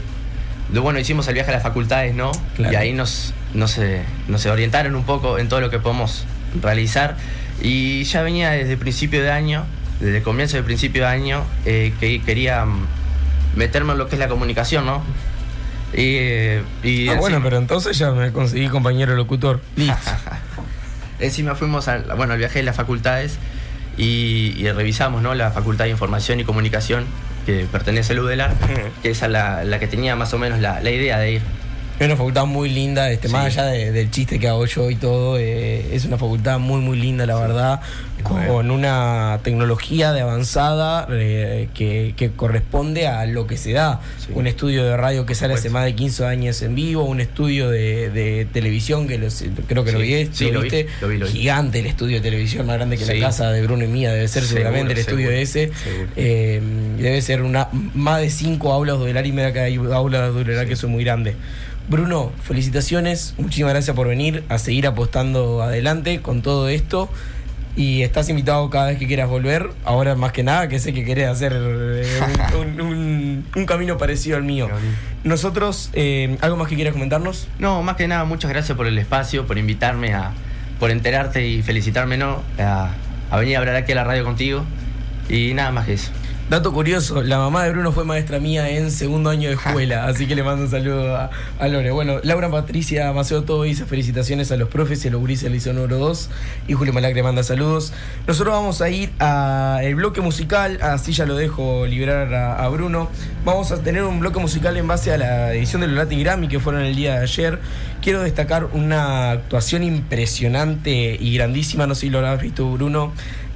bueno, hicimos el viaje a las facultades, ¿no? Claro. Y ahí nos, nos, eh, nos orientaron un poco en todo lo que podemos realizar. Y ya venía desde principio de año, desde el comienzo del principio de año, eh, que quería mm, meterme en lo que es la comunicación, ¿no? Y, eh, y ah, bueno, pero entonces ya me conseguí compañero locutor. Listo. *laughs* Encima fuimos al, bueno, al viaje de las facultades y, y revisamos ¿no? la Facultad de Información y Comunicación que pertenece al UDELAR, que esa es la, la que tenía más o menos la, la idea de ir. Es una facultad muy linda, este, más Sí. allá de- del chiste que hago yo y todo, eh, es una facultad muy muy linda, la verdad, con una tecnología de avanzada eh, que, que corresponde a lo que se da. Sí. Un estudio de radio que sale hace supuesto. más de 15 años en vivo, un estudio de, de televisión que los- creo que lo, vi, sí, lo vi, viste, lo vi, lo vi. gigante el estudio de televisión, más grande que la casa de Bruno y mía, debe ser Seguro, seguramente el estudio seguro, ese. seguro. Eh, debe ser una más de cinco aulas de y mira que hay aulas de que son muy grandes. Bruno, felicitaciones, muchísimas gracias por venir a seguir apostando adelante con todo esto. Y estás invitado cada vez que quieras volver. Ahora más que nada, que sé que querés hacer eh, un, un- un- un camino parecido al mío. Nosotros, eh, ¿algo más que quieras comentarnos? No, más que nada, muchas gracias por el espacio, por invitarme a, por enterarte y felicitarme, ¿no? A, a venir a hablar aquí a la radio contigo. Y nada más que eso. Dato curioso, la mamá de Bruno fue maestra mía en segundo año de escuela, así que le mando un saludo a, a Lore. Bueno, Laura Patricia Maceo todo dice felicitaciones a los profes y a los gurises del liceo número 2 y Julio Malacre manda saludos. Nosotros vamos a ir al bloque musical, así ya lo dejo liberar a, a Bruno. Vamos a tener un bloque musical en base a la edición de los Latin Grammy que fueron el día de ayer. Quiero destacar una actuación impresionante y grandísima, no sé si lo habrás visto Bruno,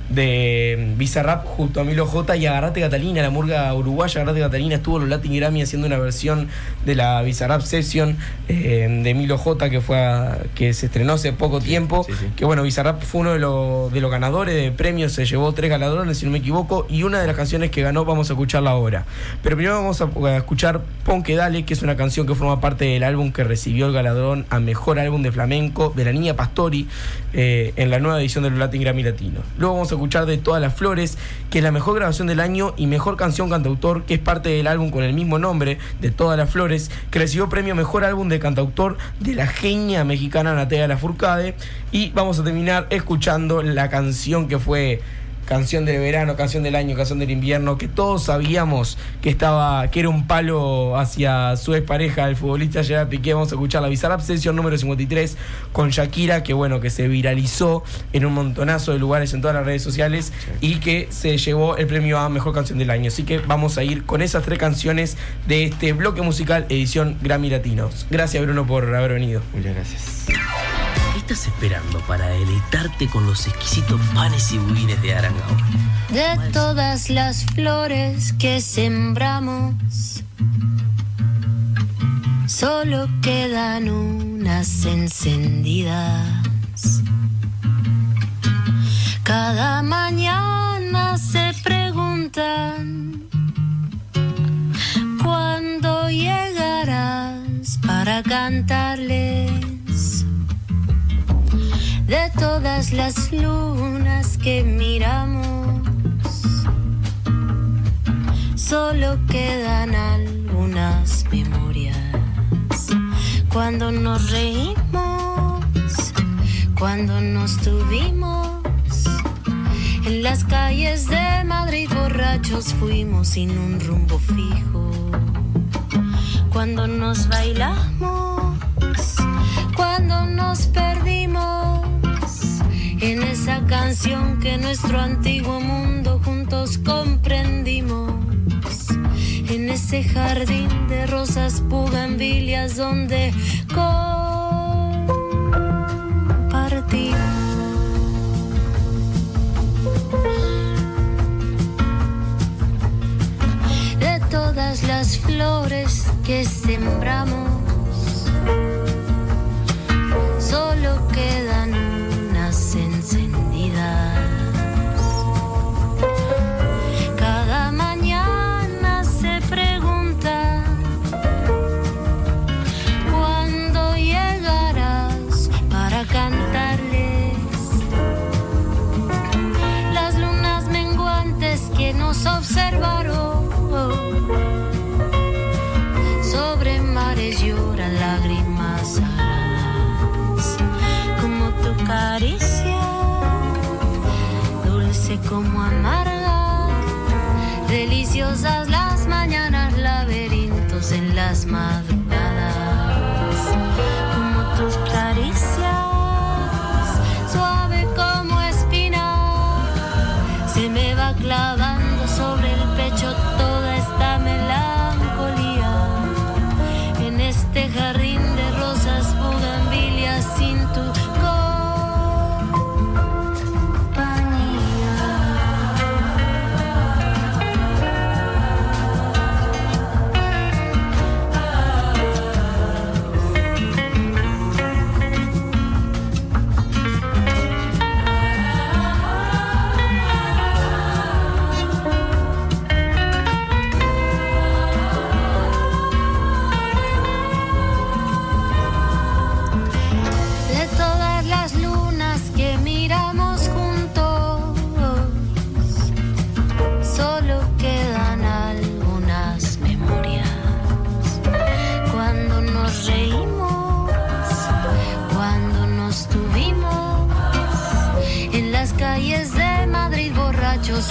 de Bizarrap junto a Milo J y Agarrate Catalina, la murga uruguaya Agarrate Catalina estuvo en los Latin Grammy haciendo una versión de la Bizarrap Session eh, de Milo J que fue a- que se estrenó hace poco tiempo, sí, sí. que bueno, Bizarrap fue uno de, los- de los ganadores de premios, se llevó tres galardones si no me equivoco, y una de las canciones que ganó vamos a escucharla ahora. Pero primero vamos a, a escuchar Pon que Dale, que es una canción que forma parte del álbum que recibió el galardón a Mejor Álbum de Flamenco de la Niña Pastori eh, en la nueva edición de los Latin Grammy Latino. Luego vamos a escuchar de Todas las Flores, que es la mejor grabación del año y mejor canción cantautor, que es parte del álbum con el mismo nombre, de Todas las Flores, que recibió premio Mejor Álbum de Cantautor de la genia mexicana Natea Lafourcade. Y vamos a terminar escuchando la canción que fue canción del verano, canción del año, canción del invierno, que todos sabíamos que estaba, que era un palo hacia su expareja, el futbolista Gerard Piqué. Vamos a escuchar la Bizarrap Session número 53 con Shakira, que bueno, que se viralizó en un montonazo de lugares en todas las redes sociales y que se llevó el premio a Mejor Canción del Año. Así que vamos a ir con esas tres canciones de este bloque musical edición Grammy Latinos. Gracias Bruno por haber venido. Muchas gracias. ¿Qué estás esperando para deleitarte con los exquisitos panes y budines de Arangao? De todas las flores que sembramos, solo quedan unas encendidas. Cada mañana se preguntan cuándo llegarás para cantarles las lunas que miramos. Solo quedan algunas memorias. Cuando nos reímos, cuando nos tuvimos. En las calles de Madrid borrachos fuimos sin un rumbo fijo. Cuando nos bailamos, cuando nos perdimos esa canción que nuestro antiguo mundo juntos comprendimos. En ese jardín de rosas pugambilias donde compartimos. de todas las flores que sembramos. Solo quedan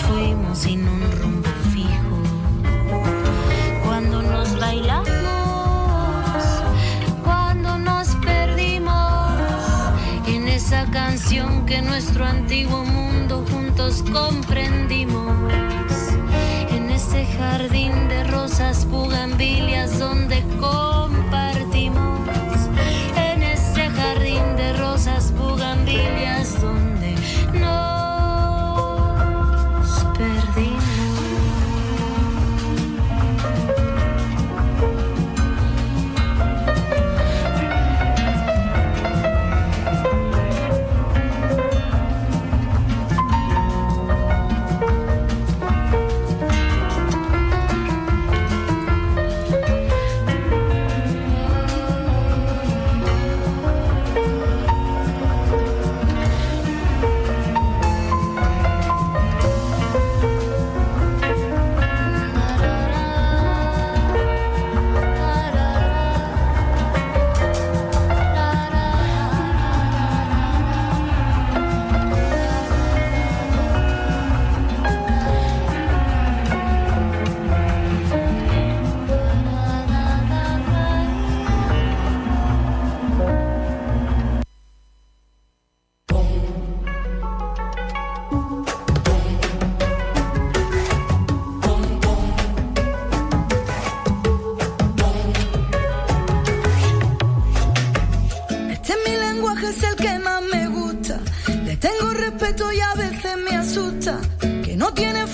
fuimos sin un rumbo fijo. Cuando nos bailamos, cuando nos perdimos en esa canción que nuestro antiguo mundo juntos comprendimos. En ese jardín de rosas bugambilias donde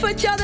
no tiene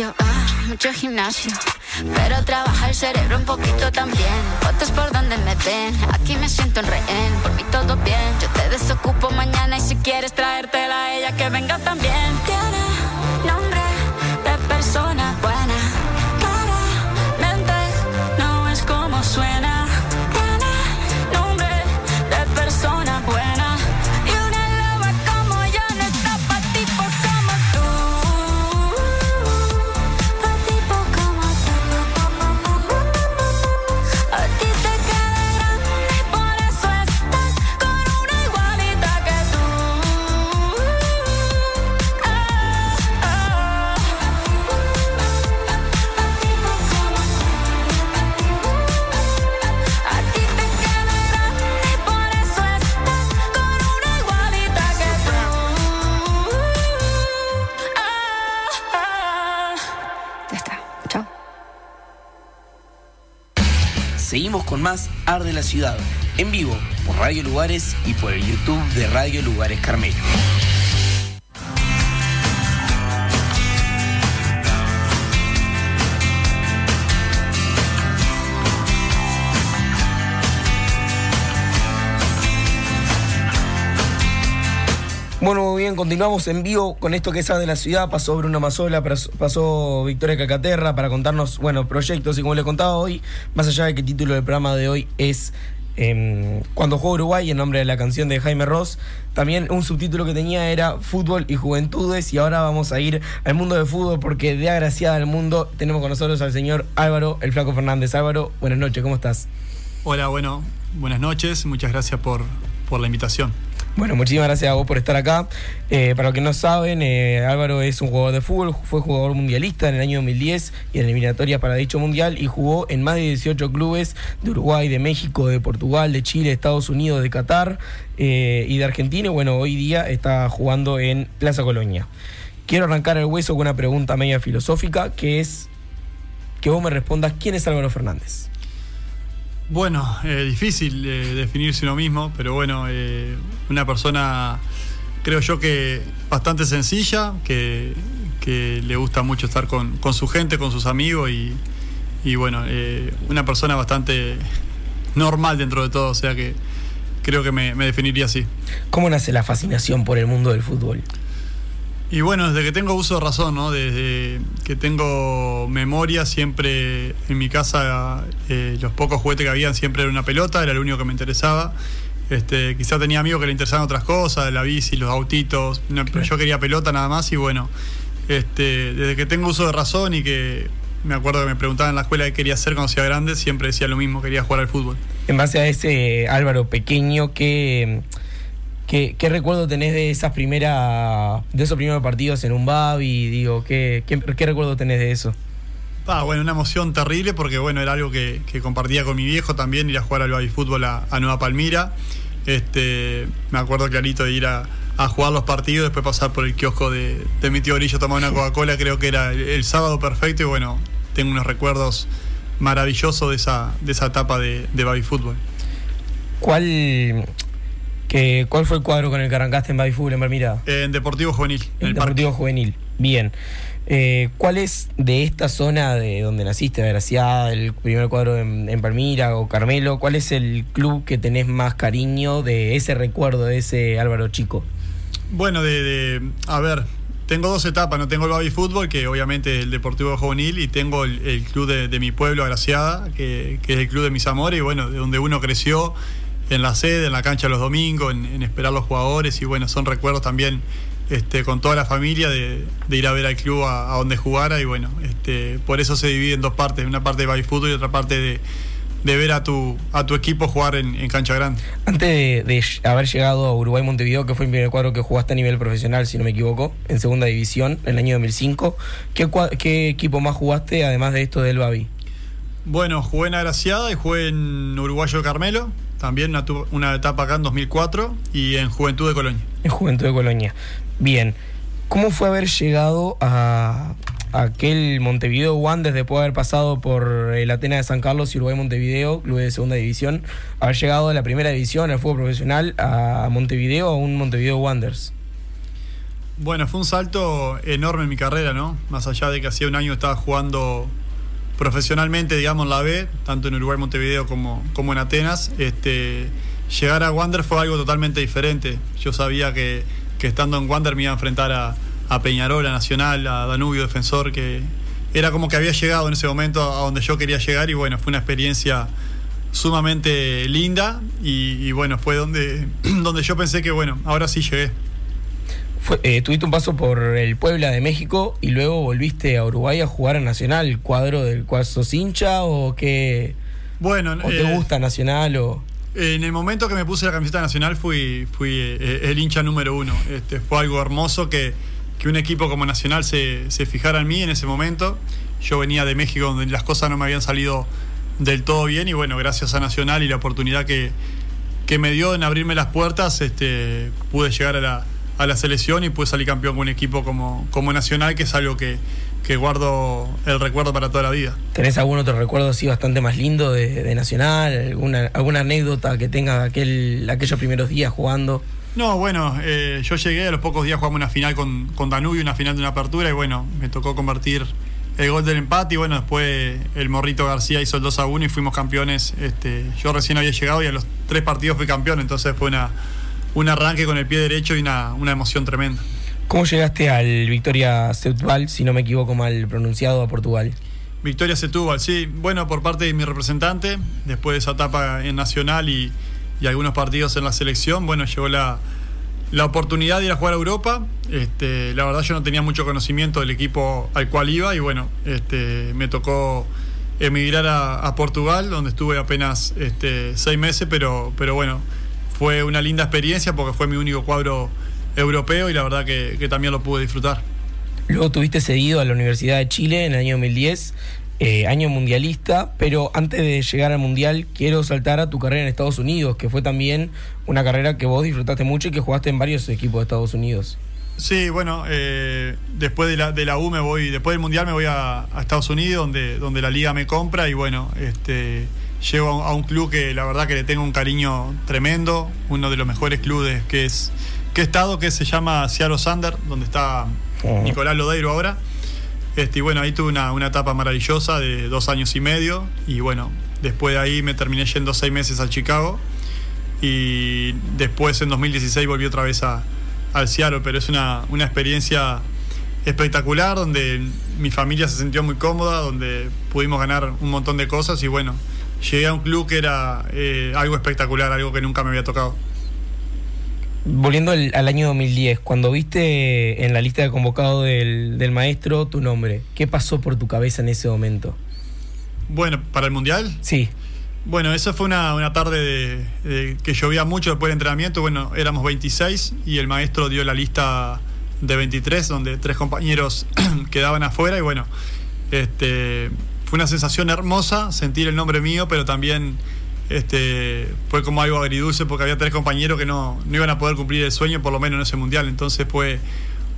Ah, mucho gimnasio. Pero trabaja el cerebro un poquito también. Fotos por donde me ven. Aquí me siento en rehén. Por mí todo bien. Yo te desocupo mañana y si quieres traértela a ella que venga también. Con más Arde la Ciudad, en vivo por Radio Lugares y por el YouTube de Radio Lugares Carmelo. Bien, continuamos en vivo con esto que es de la ciudad. Pasó Bruno Mazola, pasó Victoria Cacaterra para contarnos, bueno, proyectos. Y como les contaba hoy, más allá de que el título del programa de hoy es em, Cuando juega Uruguay, en nombre de la canción de Jaime Ross, también un subtítulo que tenía era Fútbol y Juventudes. Y ahora vamos a ir al mundo de fútbol porque de agraciada al mundo tenemos con nosotros al señor Álvaro, el Flaco Fernández. Álvaro, buenas noches, ¿cómo estás? Hola, bueno, buenas noches. Muchas gracias por, por la invitación. Bueno, muchísimas gracias a vos por estar acá. Eh, para los que no saben, eh, Álvaro es un jugador de fútbol, fue jugador mundialista en el año 2010 y en eliminatorias para dicho mundial y jugó en más de 18 clubes de Uruguay, de México, de Portugal, de Chile, de Estados Unidos, de Qatar eh, y de Argentina. Bueno, hoy día está jugando en Plaza Colonia. Quiero arrancar el hueso con una pregunta media filosófica, que es que vos me respondas quién es Álvaro Fernández. Bueno, eh, difícil eh, definirse uno mismo, pero bueno, eh, una persona, creo yo que bastante sencilla, que, que le gusta mucho estar con, con su gente, con sus amigos y, y bueno, una persona bastante normal dentro de todo, o sea que creo que me definiría así. ¿Cómo nace la fascinación por el mundo del fútbol? Y bueno, desde que tengo uso de razón, ¿no? Desde que tengo memoria, siempre en mi casa eh, los pocos juguetes que habían siempre era una pelota, era lo único que me interesaba. Este, quizá tenía amigos que le interesaban otras cosas, la bici, los autitos, no, pero yo quería pelota nada más y bueno, este, desde que tengo uso de razón y que me acuerdo que me preguntaban en la escuela qué quería hacer cuando sea grande, siempre decía lo mismo, quería jugar al fútbol. En base a ese Álvaro pequeño, ¿qué, qué, qué recuerdo tenés de esas primeras, de esos primeros partidos en un Babi? Digo, ¿qué, qué, qué recuerdo tenés de eso? Ah, bueno, una emoción terrible porque bueno, era algo que, que compartía con mi viejo también, ir a jugar al baby fútbol a, a Nueva Palmira. Este, me acuerdo clarito de ir a, a jugar los partidos, después pasar por el kiosco de, de mi tío Orillo, tomar una *laughs* Coca-Cola, creo que era el, el sábado perfecto y bueno, tengo unos recuerdos maravillosos de esa, de esa etapa de, de baby fútbol. ¿Cuál, que, ¿Cuál fue el cuadro con el que arrancaste en Baby Fútbol en Palmira? En Deportivo Juvenil, en el Deportivo parque. Juvenil. Bien. Eh, ¿Cuál es de esta zona de donde naciste, Graciada, el primer cuadro en, en Palmira o Carmelo, cuál es el club que tenés más cariño de ese recuerdo, de ese Álvaro Chico? Bueno, de, de- a ver, tengo dos etapas, no tengo el baby fútbol, que obviamente es el Deportivo Juvenil, y tengo el, el club de, de mi pueblo, Agraciada, que, que es el club de mis amores, y bueno, de donde uno creció, en la sede, en la cancha los domingos, en, en esperar los jugadores, y bueno, son recuerdos también este, con toda la familia de, de ir a ver al club a, a donde jugara, y bueno, este, por eso se divide en dos partes, una parte de baby fútbol y otra parte de, de ver a tu, a tu equipo jugar en, en cancha grande. Antes de, haber llegado a Uruguay Montevideo, que fue el primer cuadro que jugaste a nivel profesional, si no me equivoco, en segunda división, en el año 2005, ¿qué, qué equipo más jugaste además de esto del Babi? Bueno, jugué en Agraciada y jugué en Uruguayo Carmelo, también una, una etapa acá en 2004 y en Juventud de Colonia. En Juventud de Colonia. Bien, ¿cómo fue haber llegado a, aquel Montevideo Wanderers después de haber pasado por el Atenas de San Carlos y Uruguay Montevideo, club de segunda división, haber llegado a la primera división, al fútbol profesional, a Montevideo, a un Montevideo Wanderers? Bueno, fue un salto enorme en mi carrera, ¿no? Más allá de que hacía un año estaba jugando profesionalmente, digamos, la B, tanto en Uruguay Montevideo como, como en Atenas, este, llegar a Wander fue algo totalmente diferente. Yo sabía que, que estando en Wander me iba a enfrentar a, a Peñarol, a Nacional, a Danubio, Defensor, que era como que había llegado en ese momento a donde yo quería llegar y bueno, fue una experiencia sumamente linda y, y bueno, fue donde, *clears throat* donde yo pensé que bueno, ahora sí llegué. Fue, eh, tuviste un paso por el Puebla de México y luego volviste a Uruguay a jugar a Nacional, cuadro del cual sos hincha o qué, Bueno, o te eh, gusta Nacional o... En el momento que me puse la camiseta nacional fui, fui eh, el hincha número uno. Este, fue algo hermoso que, que un equipo como Nacional se, se fijara en mí en ese momento. Yo venía de México donde las cosas no me habían salido del todo bien y bueno, gracias a Nacional y la oportunidad que, que me dio en abrirme las puertas, este, pude llegar a la, a la selección y pude salir campeón con un equipo como, como Nacional, que es algo que, que guardo el recuerdo para toda la vida. ¿Tenés algún otro recuerdo así bastante más lindo de, de Nacional? ¿Alguna, alguna anécdota que tengas de aquel, aquellos primeros días jugando? No, bueno, eh, yo llegué, a los pocos días jugamos una final con, con Danubio, una final de una apertura, y bueno, me tocó convertir el gol del empate, y bueno, después el Morrito García hizo el 2 a 1 y fuimos campeones. Este, yo recién había llegado y a los tres partidos fui campeón, entonces fue una, un arranque con el pie derecho y una, una emoción tremenda. ¿Cómo llegaste al Victoria Setúbal, si no me equivoco mal pronunciado, a Portugal? Victoria Setúbal, sí, bueno, por parte de mi representante, después de esa etapa en Nacional y, y algunos partidos en la selección, bueno, llegó la, la oportunidad de ir a jugar a Europa. Este, la verdad yo no tenía mucho conocimiento del equipo al cual iba y bueno, este, me tocó emigrar a, a Portugal, donde estuve apenas este, seis meses, pero, pero bueno, fue una linda experiencia porque fue mi único cuadro europeo y la verdad que, que también lo pude disfrutar. Luego tuviste cedido a la Universidad de Chile en el año 2010, eh, año mundialista, pero antes de llegar al mundial quiero saltar a tu carrera en Estados Unidos, que fue también una carrera que vos disfrutaste mucho y que jugaste en varios equipos de Estados Unidos. Sí, bueno, eh, después de la, de la U me voy, después del Mundial me voy a, a Estados Unidos, donde, donde la liga me compra y bueno, este, llego a, un club que la verdad que le tengo un cariño tremendo, uno de los mejores clubes que es que he estado, que se llama Seattle Sander, donde está. Nicolás Lodeiro ahora. Este, y bueno, ahí tuve una, una etapa maravillosa de dos años y medio. Y bueno, después de ahí me terminé yendo seis meses a Chicago. Y después en 2016 volví otra vez a, al Seattle. Pero es una, una experiencia espectacular donde mi familia se sintió muy cómoda, donde pudimos ganar un montón de cosas. Y bueno, llegué a un club que era eh, algo espectacular, algo que nunca me había tocado. Volviendo al, al año 2010, cuando viste en la lista de convocados del, del maestro tu nombre, ¿qué pasó por tu cabeza en ese momento? Bueno, para el Mundial. Sí, Bueno, esa fue una, una tarde de- de- que llovía mucho después del entrenamiento. Bueno, éramos 26 y el maestro dio la lista de 23, donde tres compañeros *clears throat* quedaban afuera. Y bueno, este, fue una sensación hermosa sentir el nombre mío, pero también este, fue como algo agridulce porque había tres compañeros que no, no iban a poder cumplir el sueño, por lo menos en ese mundial. Entonces fue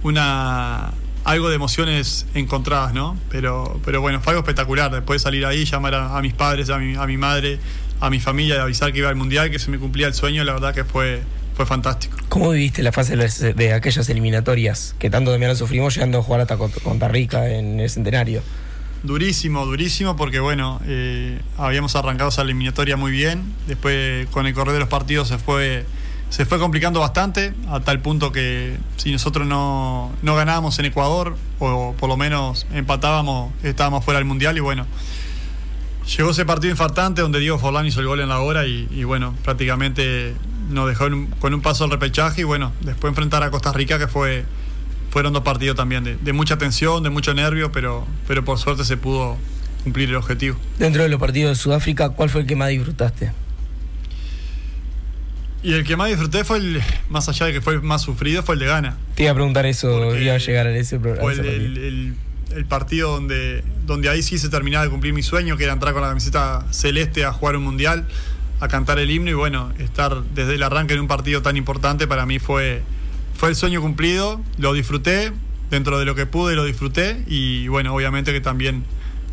una algo de emociones encontradas, ¿no? Pero, pero bueno, fue algo espectacular. Después de salir ahí, llamar a, a mis padres, a mi, a mi madre, a mi familia, de avisar que iba al mundial, que se me cumplía el sueño, la verdad que fue, fue fantástico. ¿Cómo viviste la fase de, las- de aquellas eliminatorias que tanto también sufrimos llegando a jugar hasta Cont- Costa Rica en el centenario? Durísimo, durísimo, porque bueno, eh, habíamos arrancado esa eliminatoria muy bien. Después, con el correr de los partidos, se fue, se fue complicando bastante, a tal punto que si nosotros no, no ganábamos en Ecuador, o por lo menos empatábamos, estábamos fuera del mundial. Y bueno, llegó ese partido infartante donde Diego Forlán hizo el gol en la hora, y, bueno, prácticamente nos dejó con un paso al repechaje. Y bueno, después enfrentar a Costa Rica, que fue fueron dos partidos también de, de mucha tensión, de mucho nervio, pero, pero por suerte se pudo cumplir el objetivo. Dentro de los partidos de Sudáfrica, ¿cuál fue el que más disfrutaste? Y el que más disfruté fue el, más allá de que fue el más sufrido, fue el de Ghana. Te iba a preguntar eso, iba a llegar a ese programa. Fue el, el- el- el partido donde, donde ahí sí se terminaba de cumplir mi sueño, que era entrar con la camiseta celeste a jugar un mundial, a cantar el himno y bueno, estar desde el arranque en un partido tan importante para mí fue, fue el sueño cumplido, lo disfruté, dentro de lo que pude lo disfruté y bueno, obviamente que también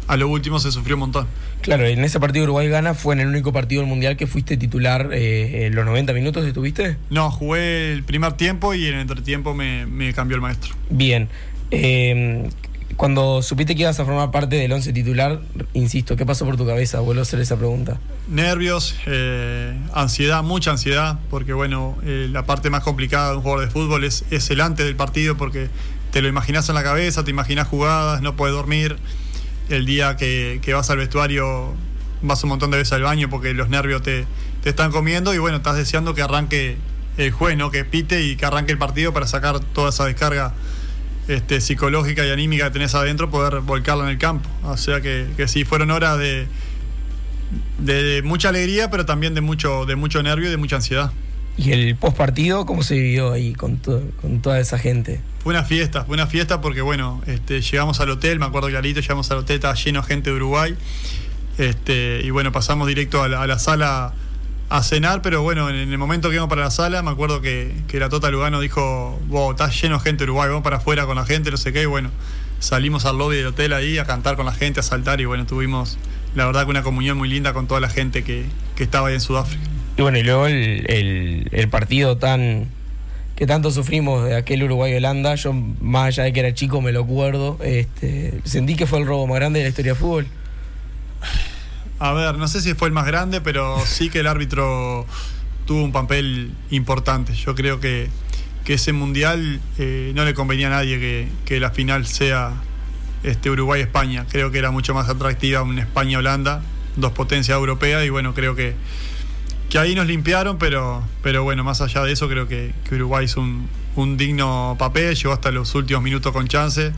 a lo último se sufrió un montón. Claro, en ese partido Uruguay-Gana fue en el único partido del Mundial que fuiste titular eh, en los 90 minutos, ¿estuviste? No, jugué el primer tiempo y en el entretiempo me, me cambió el maestro. Bien. Eh, cuando supiste que ibas a formar parte del 11 titular, insisto, ¿qué pasó por tu cabeza? Vuelvo a hacer esa pregunta. Nervios, eh, ansiedad, mucha ansiedad, porque bueno, eh, la parte más complicada de un jugador de fútbol es, es el antes del partido, porque te lo imaginas en la cabeza, te imaginas jugadas, no puedes dormir. El día que, que vas al vestuario, vas un montón de veces al baño porque los nervios te, te están comiendo y bueno, estás deseando que arranque el juez, ¿no? que pite y que arranque el partido para sacar toda esa descarga este, psicológica y anímica que tenés adentro, poder volcarla en el campo. O sea que, que sí, fueron horas de, de mucha alegría, pero también de mucho, de mucho nervio y de mucha ansiedad. ¿Y el post partido cómo se vivió ahí con, to- con toda esa gente? Fue una fiesta, fue una fiesta porque bueno, este, llegamos al hotel, me acuerdo clarito, llegamos al hotel, estaba lleno de gente de Uruguay. Este, y bueno, pasamos directo a la, a la sala a cenar, pero bueno, en, el momento que íbamos para la sala, me acuerdo que, que la Tota Lugano dijo, wow, está lleno de gente de Uruguay, vamos para afuera con la gente, no sé qué, y bueno, salimos al lobby del hotel ahí a cantar con la gente, a saltar, y bueno, tuvimos la verdad que una comunión muy linda con toda la gente que, que estaba ahí en Sudáfrica. Y bueno, y luego el, el- partido tan que tanto sufrimos de aquel Uruguay-Holanda, yo más allá de que era chico me lo acuerdo, este, sentí que fue el robo más grande de la historia de fútbol. A ver, no sé si fue el más grande, pero sí que el árbitro tuvo un papel importante. Yo creo que, que ese mundial eh, no le convenía a nadie que, que la final sea este Uruguay-España. Creo que era mucho más atractiva un España-Holanda, dos potencias europeas, y bueno, creo que, que ahí nos limpiaron, pero, pero bueno, más allá de eso, creo que, Uruguay hizo un, un digno papel, llegó hasta los últimos minutos con chance.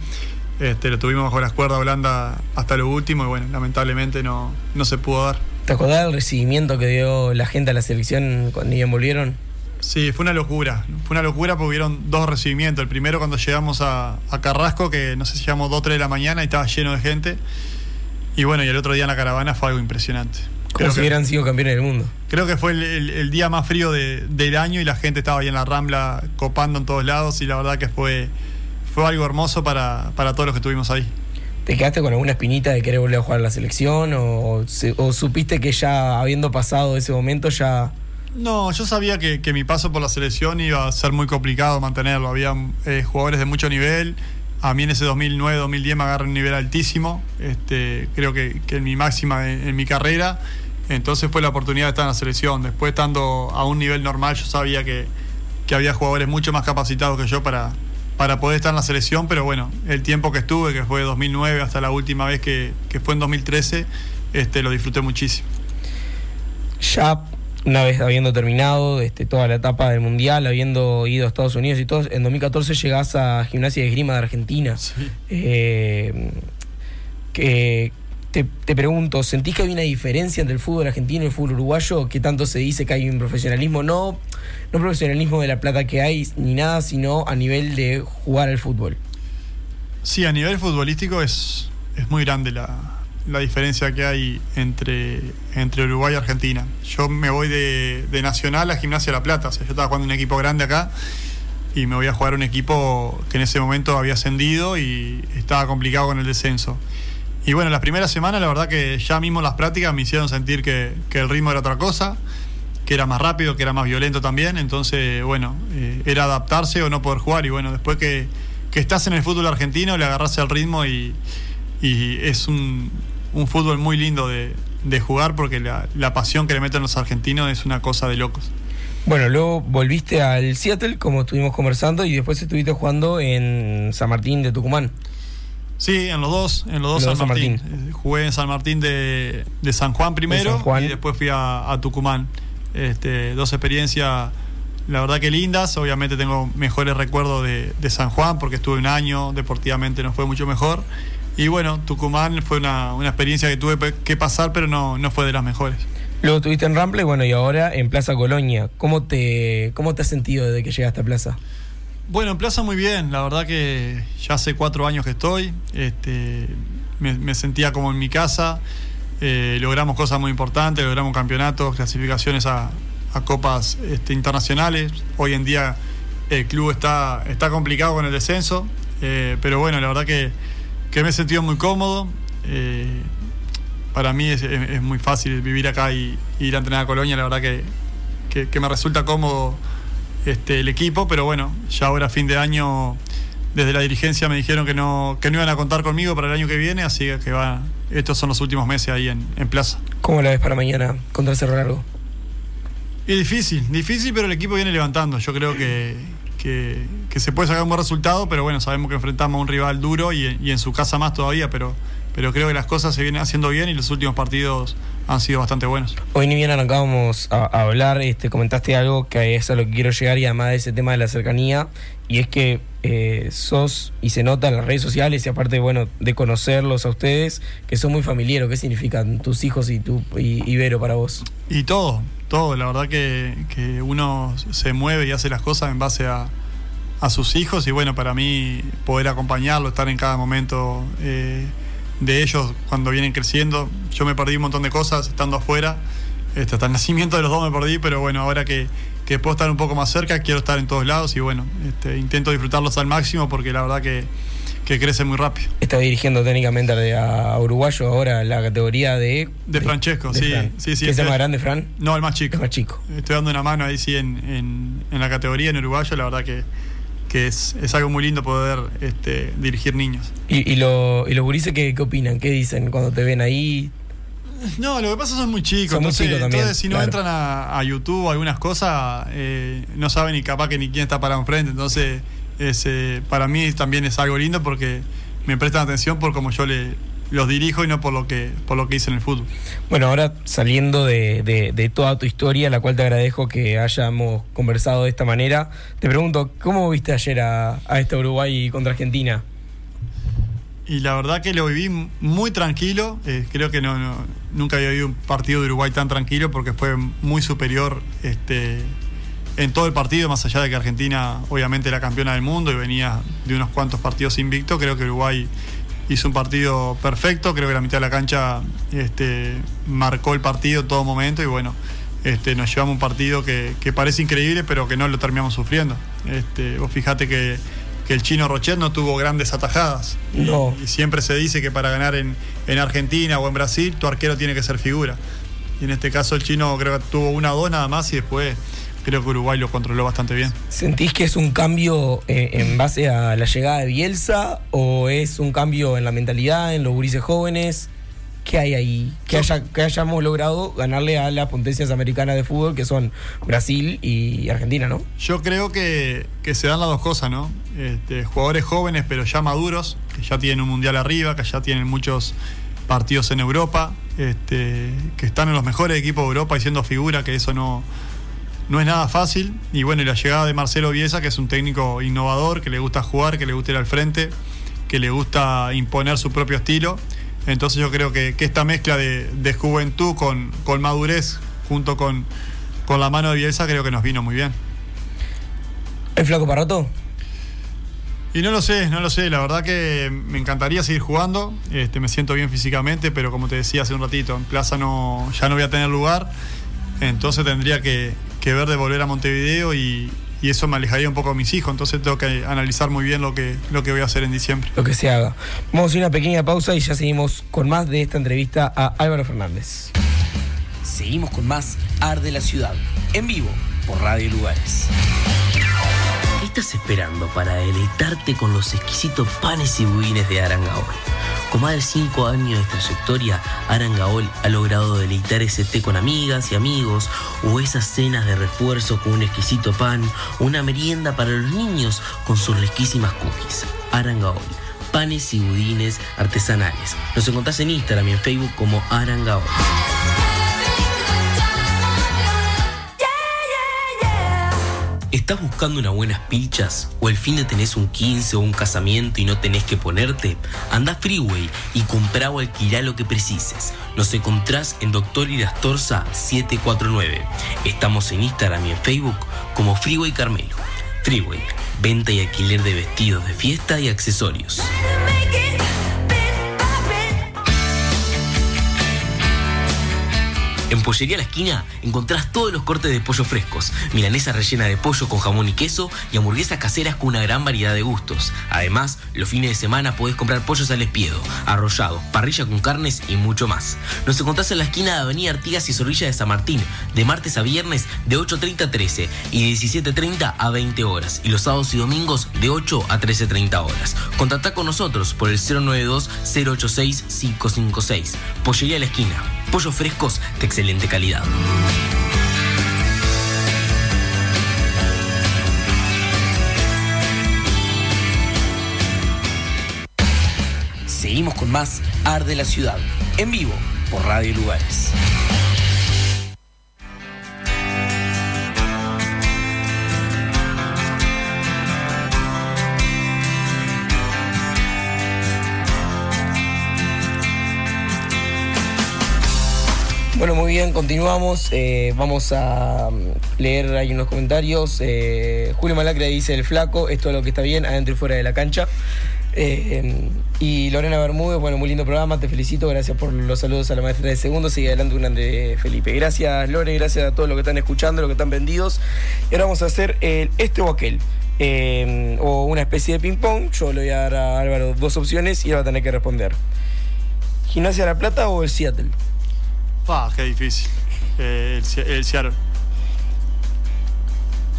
Este, lo tuvimos bajo las cuerdas a Holanda hasta lo último y bueno, lamentablemente no, no se pudo dar. ¿Te acordás del recibimiento que dio la gente a la selección cuando ellos volvieron? Sí, fue una locura. Fue una locura porque hubieron dos recibimientos. El primero cuando llegamos a, a Carrasco, que no sé si llegamos 2 o 3 de la mañana y estaba lleno de gente. Y bueno, y el otro día en la caravana fue algo impresionante. Como Creo si que, hubieran sido campeones del mundo. creo que fue el, el- el día más frío de- del año y la gente estaba ahí en la Rambla copando en todos lados y la verdad que fue, fue algo hermoso para, para todos los que estuvimos ahí. ¿Te quedaste con alguna espinita de querer volver a jugar a la selección? ¿O, supiste que ya habiendo pasado ese momento ya... No, yo sabía que, que mi paso por la selección iba a ser muy complicado mantenerlo. Había eh, jugadores de mucho nivel. A mí en ese 2009-2010 me agarré un nivel altísimo. Este, creo que, que en mi máxima en, en mi carrera. Entonces fue la oportunidad de estar en la selección. Después estando a un nivel normal, yo sabía que, que había jugadores mucho más capacitados que yo para, para poder estar en la selección. Pero bueno, el tiempo que estuve, que fue de 2009 hasta la última vez que, que fue en 2013, este, lo disfruté muchísimo. ya una vez habiendo terminado este, toda la etapa del Mundial, habiendo ido a Estados Unidos y todo, en 2014 llegás a Gimnasia de Esgrima de Argentina. Sí. Eh, que te, pregunto, ¿sentís que hay una diferencia entre el fútbol argentino y el fútbol uruguayo? Que tanto se dice que hay un profesionalismo, no, no profesionalismo de la plata que hay ni nada, sino a nivel de jugar al fútbol. Sí, a nivel futbolístico es, es muy grande la, la diferencia que hay entre, entre Uruguay y Argentina. Yo me voy de, de Nacional a Gimnasia La Plata, o sea, yo estaba jugando un equipo grande acá y me voy a jugar un equipo que en ese momento había ascendido y estaba complicado con el descenso. Y bueno, las primeras semanas la verdad que ya mismo las prácticas me hicieron sentir que, que el ritmo era otra cosa. que era más rápido, que era más violento también. Entonces, bueno, eh, era adaptarse o no poder jugar. Y bueno, después que, que estás en el fútbol argentino, le agarras el ritmo y, y es un, un fútbol muy lindo de, de jugar porque la, la pasión que le meten los argentinos es una cosa de locos. Bueno, luego volviste al Seattle, como estuvimos conversando, y después estuviste jugando en San Martín de Tucumán. Sí, en los dos, en los dos Los San dos San Martín. Eh, Jugué en San Martín de, de San Juan primero San Juan. y después fui a, a Tucumán. Este, dos experiencias, la verdad que lindas. Obviamente tengo mejores recuerdos de, de San Juan porque estuve un año, deportivamente nos fue mucho mejor. Y bueno, Tucumán fue una, una experiencia que tuve que pasar, pero no, no fue de las mejores. Luego estuviste en Rample, bueno, y ahora en Plaza Colonia. ¿Cómo te, cómo te has sentido desde que llegaste a Plaza? Bueno, en Plaza muy bien, la verdad que ya hace cuatro años que estoy, este, me, sentía como en mi casa, eh, logramos cosas muy importantes, logramos campeonatos, clasificaciones a, copas este, internacionales, hoy en día el club está, está complicado con el descenso, eh, pero bueno, la verdad que, que me he sentido muy cómodo, eh, para mí es, muy fácil vivir acá y, ir a entrenar a Colonia, la verdad que- que me resulta cómodo este, el equipo, pero bueno, ya ahora fin de año desde la dirigencia me dijeron que no, que no iban a contar conmigo para el año que viene, así que va, estos son los últimos meses ahí en, en plaza. ¿Cómo la ves para mañana contra Cerro Largo? Y difícil, difícil, pero el equipo viene levantando. Yo creo que, que, que se puede sacar un buen resultado, pero bueno, sabemos que enfrentamos a un rival duro y, y en su casa más todavía, pero, pero creo que las cosas se vienen haciendo bien y los últimos partidos han sido bastante buenos. Hoy ni bien arrancábamos a, a hablar, este, comentaste algo que es a lo que quiero llegar y además de ese tema de la cercanía, y es que eh, sos, y se nota en las redes sociales, y aparte, bueno, de conocerlos a ustedes, que son muy familiares, ¿qué significan tus hijos y tu y, Vero para vos? Y todo, todo. La verdad que, que uno se mueve y hace las cosas en base a, a sus hijos y bueno, para mí poder acompañarlo, estar en cada momento eh, de ellos cuando vienen creciendo. Yo me perdí un montón de cosas estando afuera. Este, hasta el nacimiento de los dos me perdí, pero bueno, ahora que, que puedo estar un poco más cerca, quiero estar en todos lados y bueno, este, intento disfrutarlos al máximo porque la verdad que, que crecen muy rápido. Está dirigiendo técnicamente a, Uruguayo ahora la categoría de... De Francesco, de sí, Fran. sí, sí, ¿Qué es el estoy- más grande, Fran? No, el más chico. El más chico. Estoy dando una mano ahí sí en, en, en la categoría en uruguayo, la verdad que, que es, es algo muy lindo poder este, dirigir niños. ¿Y, y, lo, y los gurises qué, qué opinan? ¿Qué dicen cuando te ven ahí? No, lo que pasa es que son muy chicos, Son muy entonces, chicos también, entonces si no claro. entran a, a YouTube o algunas cosas, eh, no saben ni capaz que ni quién está parado enfrente, entonces es, eh, para mí también es algo lindo porque me prestan atención por cómo yo le, los dirijo y no por lo que por lo que hice en el fútbol. Bueno, ahora saliendo de, de- de toda tu historia, la cual te agradezco que hayamos conversado de esta manera, te pregunto, ¿cómo viste ayer a, a esta Uruguay contra Argentina? Y la verdad que lo viví muy tranquilo. eh, creo que no, no- nunca había vivido un partido de Uruguay tan tranquilo porque fue muy superior este, en todo el partido, más allá de que Argentina obviamente era campeona del mundo y venía de unos cuantos partidos invicto. Creo que Uruguay hizo un partido perfecto. Creo que la mitad de la cancha este, marcó el partido en todo momento y bueno. Este, nos llevamos un partido que, que parece increíble, pero que no lo terminamos sufriendo. Este, vos fijate que, que el chino Rochet no tuvo grandes atajadas. No. Y siempre se dice que para ganar en, en Argentina o en Brasil, tu arquero tiene que ser figura. Y en este caso el chino creo que tuvo una o dos nada más y después creo que Uruguay lo controló bastante bien. ¿Sentís que es un cambio eh, en base a la llegada de Bielsa o es un cambio en la mentalidad, en los gurises jóvenes? ¿Qué hay ahí? Que, haya, que hayamos logrado ganarle a las potencias americanas de fútbol que son Brasil y Argentina, ¿no? Yo creo que, que se dan las dos cosas, ¿no? Este, jugadores jóvenes pero ya maduros, que ya tienen un mundial arriba, que ya tienen muchos partidos en Europa, este, que están en los mejores equipos de Europa y siendo figura, que eso no, no es nada fácil. Y bueno, y la llegada de Marcelo Bielsa, que es un técnico innovador, que le gusta jugar, que le gusta ir al frente, que le gusta imponer su propio estilo. Entonces yo creo que, que esta mezcla de, de juventud con, con madurez, junto con, con la mano de Bielsa, creo que nos vino muy bien. ¿El flaco Parrato? Y no lo sé, no lo sé. La verdad que me encantaría seguir jugando. Este, me siento bien físicamente, pero como te decía hace un ratito, en plaza no, ya no voy a tener lugar. Entonces tendría que, que ver de volver a Montevideo y, y eso me alejaría un poco de mis hijos. Entonces tengo que analizar muy bien lo que, lo que voy a hacer en diciembre. Lo que se haga. Vamos a ir a una pequeña pausa y ya seguimos con más de esta entrevista a Álvaro Fernández. Seguimos con más Arde la Ciudad, en vivo, por Radio Lugares. ¿Qué estás esperando para deleitarte con los exquisitos panes y budines de Arangaol? Con más de 5 años de trayectoria, Arangaol ha logrado deleitar ese té con amigas y amigos, o esas cenas de refuerzo con un exquisito pan, o una merienda para los niños con sus riquísimas cookies. Arangaol, panes y budines artesanales. Nos encontrás en Instagram y en Facebook como Arangaol. ¿Estás buscando unas buenas pilchas? ¿O el fin de tenés un 15 o un casamiento y no tenés que ponerte? Anda a Freeway y comprá o alquilá lo que precises. Nos encontrás en Doctor Irastorza 749. Estamos en Instagram y en Facebook como Freeway Carmelo. Freeway, venta y alquiler de vestidos de fiesta y accesorios. En Pollería La Esquina encontrás todos los cortes de pollo frescos, milanesa rellena de pollo con jamón y queso y hamburguesas caseras con una gran variedad de gustos. Además, los fines de semana podés comprar pollos al espiedo, arrollado, parrilla con carnes y mucho más. Nos encontrás en la esquina de Avenida Artigas y Zorrilla de San Martín, de martes a viernes de 8.30 a 13 y de 17.30 a 20 horas, y los sábados y domingos de 8 a 13.30 horas. Contactá con nosotros por el 092-086-556. Pollería La Esquina. Pollos frescos de excelente calidad. Seguimos con más Arde la Ciudad, en vivo, por Radio Lugares. Bueno, muy bien, continuamos. Eh, vamos a mm, leer ahí unos comentarios. Eh, Julio Malacra dice el flaco, esto es lo que está bien, adentro y fuera de la cancha. Eh, y Lorena Bermúdez, bueno, muy lindo programa, te felicito, gracias por los saludos a la maestra de segundo, sigue adelante un de Felipe. Gracias Lore, gracias a todos los que están escuchando, los que están vendidos. Y ahora vamos a hacer el este o aquel. O una especie de ping-pong. Yo le voy a dar a Álvaro dos opciones y él va a tener que responder. ¿Gimnasia La Plata o el Seattle? Ah, qué difícil. Eh, el, el Seattle.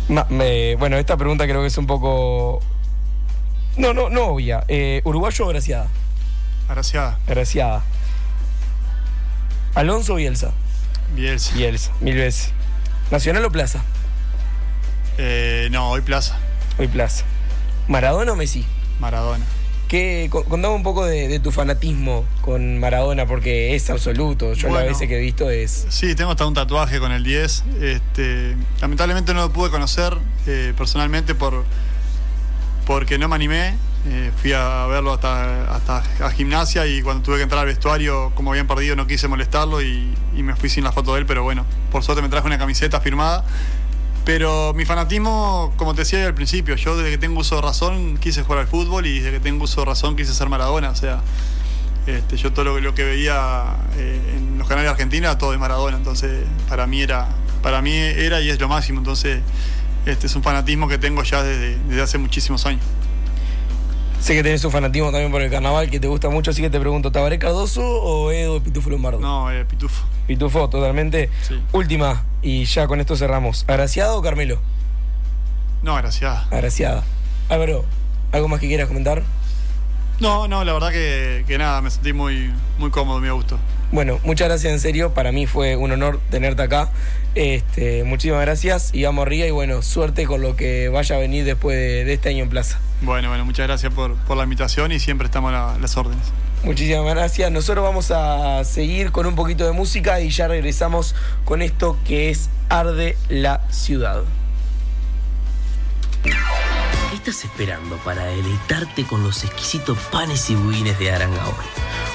Ma- me- bueno, esta pregunta creo que es un poco. No, no, no obvia. Eh, ¿Uruguayo o Graciada? Agraciada. Graciada. ¿Alonso o Bielsa? Bielsa. Bielsa, mil veces. ¿Nacional o Plaza? Eh, no, hoy Plaza. Hoy Plaza. ¿Maradona o Messi? Maradona. ¿Qué, co- contame un poco de, de tu fanatismo con Maradona, porque es absoluto. Yo la Bueno. veces que he visto es. Sí, tengo hasta un tatuaje con el 10. Este, lamentablemente no lo pude conocer eh, personalmente por porque no me animé. Eh, fui a verlo hasta, hasta a gimnasia y cuando tuve que entrar al vestuario, como habían perdido, no quise molestarlo y, y me fui sin la foto de él, pero bueno, por suerte me traje una camiseta firmada. Pero mi fanatismo, como te decía al principio, yo desde que tengo uso de razón quise jugar al fútbol y desde que tengo uso de razón quise ser Maradona. O sea, este, yo todo lo, lo que veía eh, en los canales de Argentina, todo de Maradona. Entonces, para mí era, para mí era y es lo máximo. Entonces, este es un fanatismo que tengo ya desde, desde hace muchísimos años. Sé que tenés un fanatismo también por el carnaval que te gusta mucho, así que te pregunto, ¿Tabaré Cardoso o Edo Pitufo Lombardo? No, eh, Pitufo. Pitufo, totalmente. Sí. Última, y ya con esto cerramos. ¿Agraciado o Carmelo? No, gracias. Agraciada. Álvaro, ¿algo más que quieras comentar? No, no, la verdad que, que nada, me sentí muy, muy cómodo, muy a gusto. Bueno, muchas gracias en serio. Para mí fue un honor tenerte acá. Este, muchísimas gracias y vamos arriba y bueno, suerte con lo que vaya a venir después de, de este año en plaza. Bueno, bueno, muchas gracias por, por la invitación y siempre estamos a la- las órdenes. Muchísimas gracias. Nosotros vamos a seguir con un poquito de música y ya regresamos con esto que es Arde la Ciudad. ¿Qué estás esperando para deleitarte con los exquisitos panes y budines de Arangaol?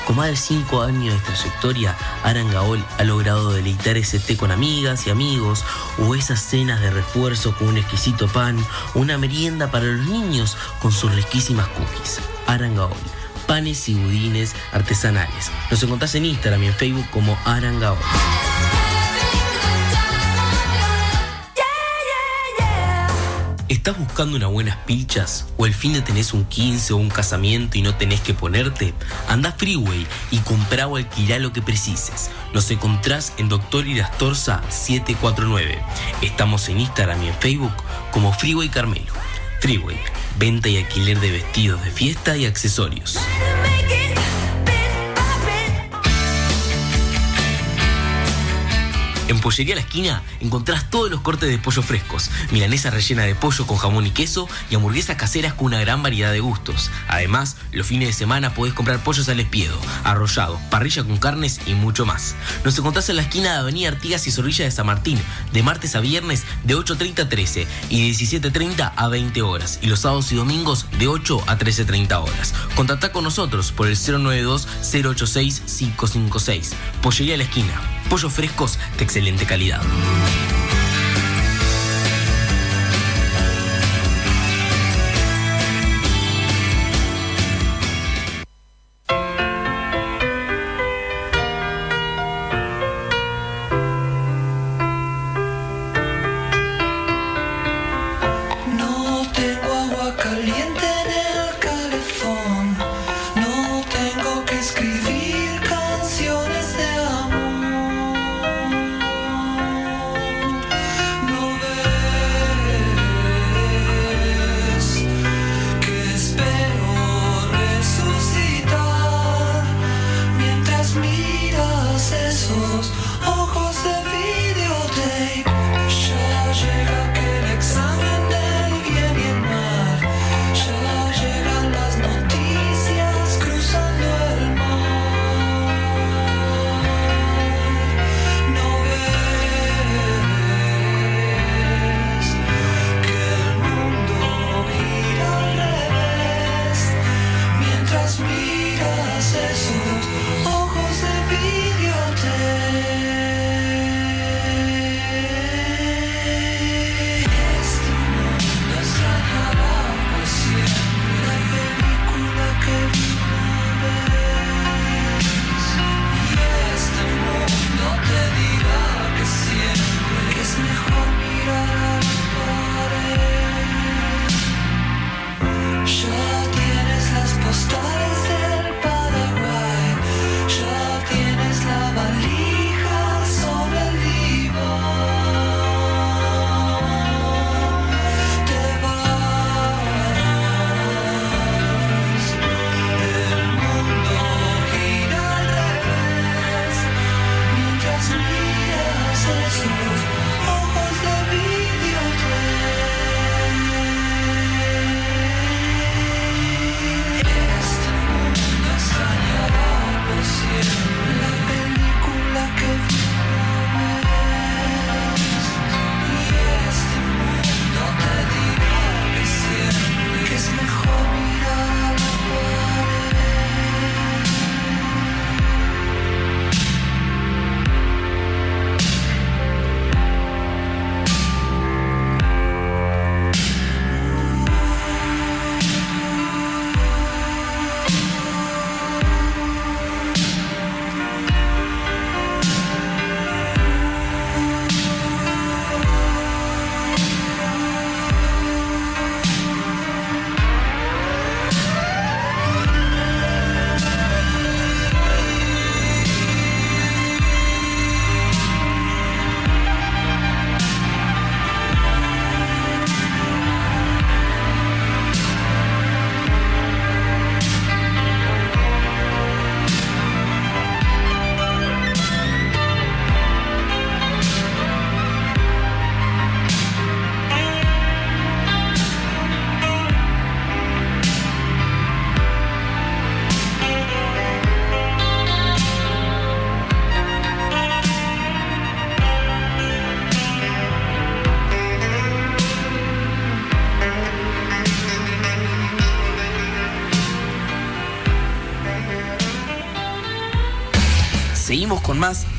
Con más de 5 años de trayectoria, Arangaol ha logrado deleitar ese té con amigas y amigos, o esas cenas de refuerzo con un exquisito pan, o una merienda para los niños con sus riquísimas cookies. Arangaol, panes y budines artesanales. Nos encontrás en Instagram y en Facebook como Arangaol. ¿Estás ¿Estás buscando unas buenas pilchas? ¿O el fin de tenés un 15 o un casamiento y no tenés que ponerte? Anda Freeway y comprá o alquilá lo que precises. Nos encontrás en Doctor Irastorza 749. Estamos en Instagram y en Facebook como Freeway Carmelo. Freeway, venta y alquiler de vestidos de fiesta y accesorios. En Pollería La Esquina encontrás todos los cortes de pollo frescos, milanesa rellena de pollo con jamón y queso y hamburguesas caseras con una gran variedad de gustos. Además, los fines de semana podés comprar pollos al espiedo, arrollado, parrilla con carnes y mucho más. Nos encontrás en la esquina de Avenida Artigas y Zorrilla de San Martín, de martes a viernes de 8.30 a 13 y de 17.30 a 20 horas, y los sábados y domingos de 8 a 13.30 horas. Contactá con nosotros por el 092-086-556. Pollería La Esquina. Pollos frescos de excelente calidad.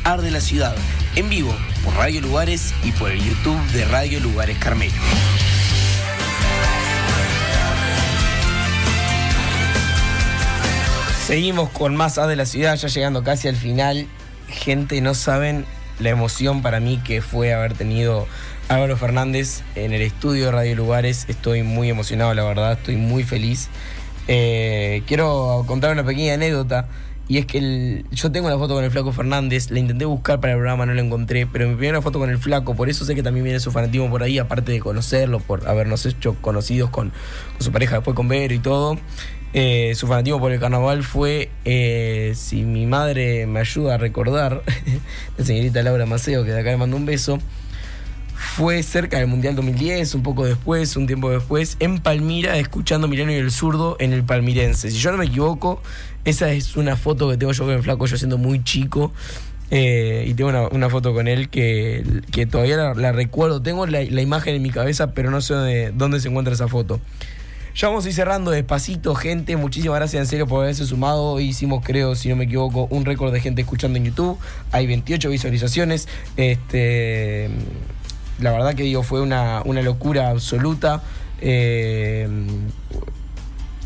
Arde la Ciudad, en vivo por Radio Lugares y por el YouTube de Radio Lugares Carmelo. Seguimos con más A de la ciudad, ya llegando casi al final. Gente, no saben la emoción para mí que fue haber tenido Álvaro Fernández en el estudio de Radio Lugares. Estoy muy emocionado, la verdad, estoy muy feliz. Eh, quiero contar una pequeña anécdota. Y es que el- yo tengo la foto con el Flaco Fernández, la intenté buscar para el programa, no la encontré, pero mi primera foto con el Flaco, por eso sé que también viene su fanatismo por ahí, aparte de conocerlo, por habernos hecho conocidos con, su pareja después con Vero y todo. Eh, su fanatismo por el carnaval fue, eh, si mi madre me ayuda a recordar, *laughs* la señorita Laura Maceo, que de acá le mando un beso, fue cerca del Mundial 2010, un poco después, un tiempo después, en Palmira, escuchando Milano y el Zurdo en el Palmirense. Si yo no me equivoco, esa es una foto que tengo yo con el flaco, yo siendo muy chico. eh, y tengo una, foto con él que, que todavía la, recuerdo. Tengo la, imagen en mi cabeza, pero no sé dónde, se encuentra esa foto. Ya vamos a ir cerrando despacito, gente. Muchísimas gracias en serio por haberse sumado. Hicimos, creo, si no me equivoco, un récord de gente escuchando en YouTube. Hay 28 visualizaciones. Este, la verdad que digo, fue una, una locura absoluta. Eh,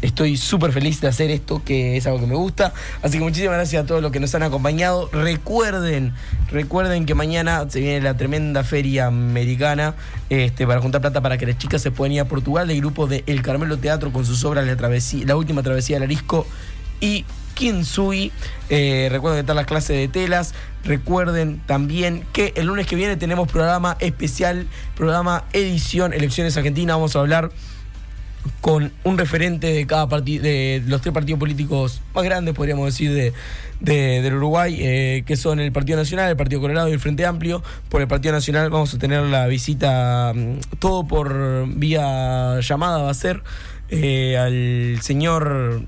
Estoy súper feliz de hacer esto, que es algo que me gusta. Así que muchísimas gracias a todos los que nos han acompañado. Recuerden, recuerden que mañana se viene la tremenda feria americana este, para juntar plata para que las chicas se puedan ir a Portugal. El grupo de El Carmelo Teatro con sus obras La, travesía, la última travesía del Arisco y Kinsui. Eh, recuerden que están las clases de telas. Recuerden también que el lunes que viene tenemos programa especial, programa edición Elecciones Argentina. Vamos a hablar con un referente de cada partido, de los tres partidos políticos más grandes, podríamos decir, de, de- del Uruguay, eh, que son el Partido Nacional, el Partido Colorado y el Frente Amplio. Por el Partido Nacional vamos a tener la visita, mm, todo por vía llamada va a ser, eh, al señor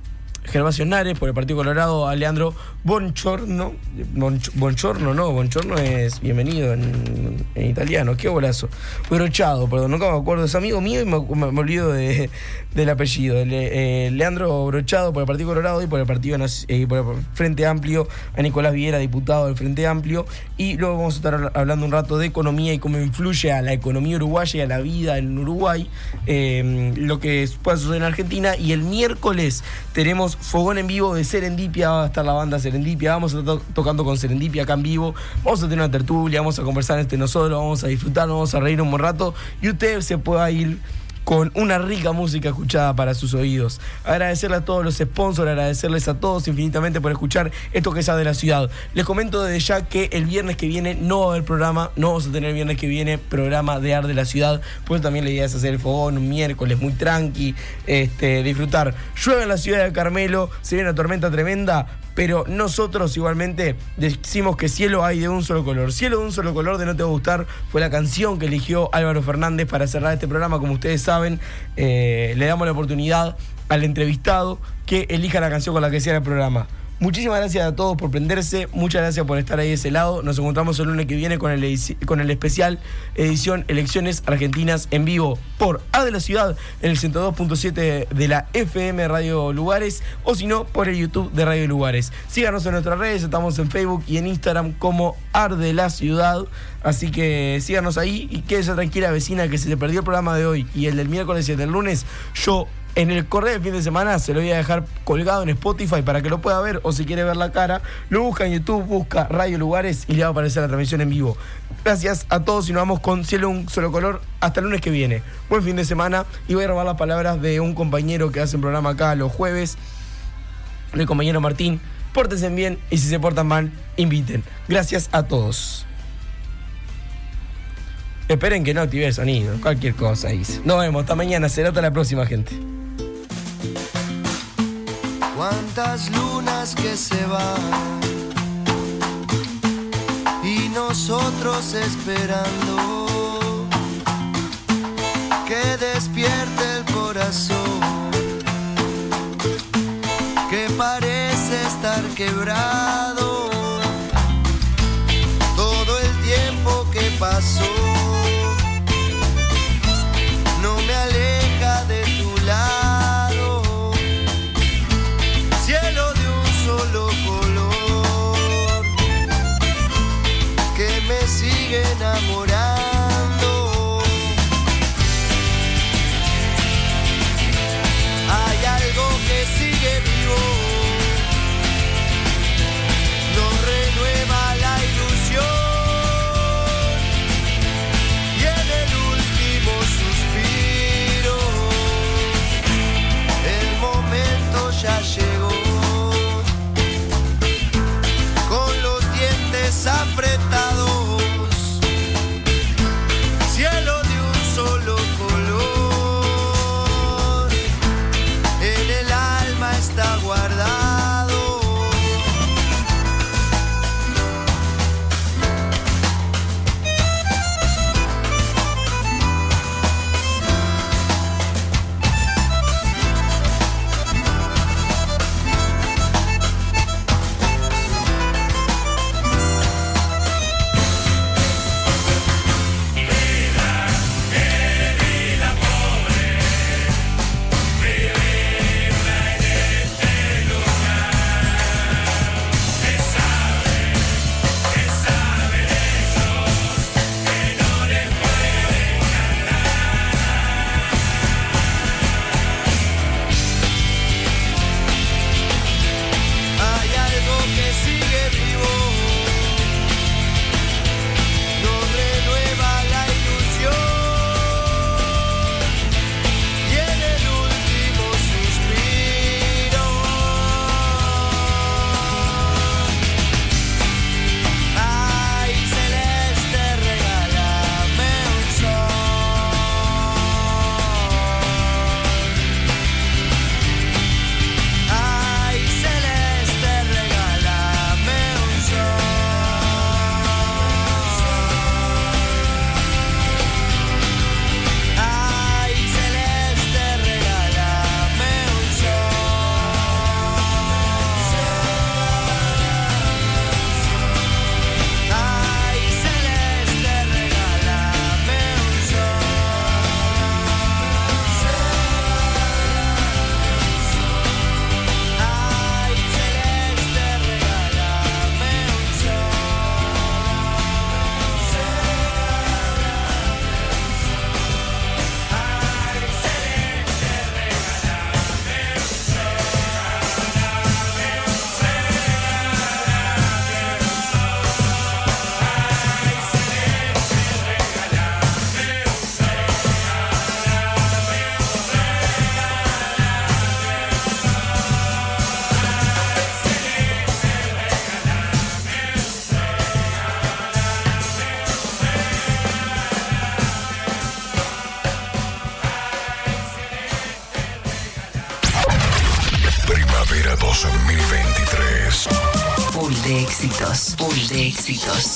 Gervasio Nares, por el Partido Colorado, a Leandro Bonchorno. Bonch- Bonchorno, no, Bonchorno es bienvenido en, italiano, qué golazo. Brochado, perdón, nunca me acuerdo, es amigo mío y me, me- olvido de- del apellido. Le- eh, Leandro Brochado por el Partido Colorado y por el Partido eh, Frente Amplio, a Nicolás Viera, diputado del Frente Amplio. Y luego vamos a estar habl- hablando un rato de economía y cómo influye a la economía uruguaya y a la vida en Uruguay, eh, lo que pueda suceder en Argentina. Y el miércoles tenemos fogón en vivo de Serendipia, va a estar la banda Serendipia, vamos a estar to- tocando con Serendipia acá en vivo, vamos a tener una tertulia, vamos a conversar entre nosotros, vamos a disfrutar, vamos a reír un buen rato. Y usted se pueda ir con una rica música escuchada para sus oídos. Agradecerle a todos los sponsors, agradecerles a todos infinitamente por escuchar esto que es de la ciudad. Les comento desde ya que el viernes que viene no va a haber programa, no vamos a tener el viernes que viene programa de Ar de la Ciudad, pues también la idea es hacer el fogón un miércoles muy tranqui, este, disfrutar. Llueve en la ciudad de Carmelo, se viene una tormenta tremenda, pero nosotros igualmente decimos que cielo hay de un solo color. Cielo de un solo color de No Te Va a Gustar fue la canción que eligió Álvaro Fernández para cerrar este programa. Como ustedes saben, eh, le damos la oportunidad al entrevistado que elija la canción con la que cierra el programa. Muchísimas gracias a todos por prenderse, muchas gracias por estar ahí de ese lado. Nos encontramos el lunes que viene con el, con el especial edición Elecciones Argentinas en vivo por A de la Ciudad en el 102.7 de la FM Radio Lugares o si no por el YouTube de Radio Lugares. Síganos en nuestras redes, estamos en Facebook y en Instagram como Ar de la Ciudad. Así que síganos ahí y quédese tranquila vecina que si se perdió el programa de hoy y el del miércoles y el del lunes, yo en el correo de fin de semana se lo voy a dejar colgado en Spotify para que lo pueda ver o si quiere ver la cara, lo busca en YouTube, busca Radio Lugares y le va a aparecer la transmisión en vivo. Gracias a todos y nos vamos con Cielo un solo color hasta el lunes que viene. Buen fin de semana y voy a robar las palabras de un compañero que hace un programa acá los jueves, el compañero Martín. Pórtense bien y si se portan mal, inviten. Gracias a todos. Esperen que no active el sonido, cualquier cosa dice. Nos vemos, hasta mañana, será hasta la próxima gente. Cuántas lunas que se van y nosotros esperando que despierte el corazón que parece estar quebrado. Todo el tiempo que pasó éxitos,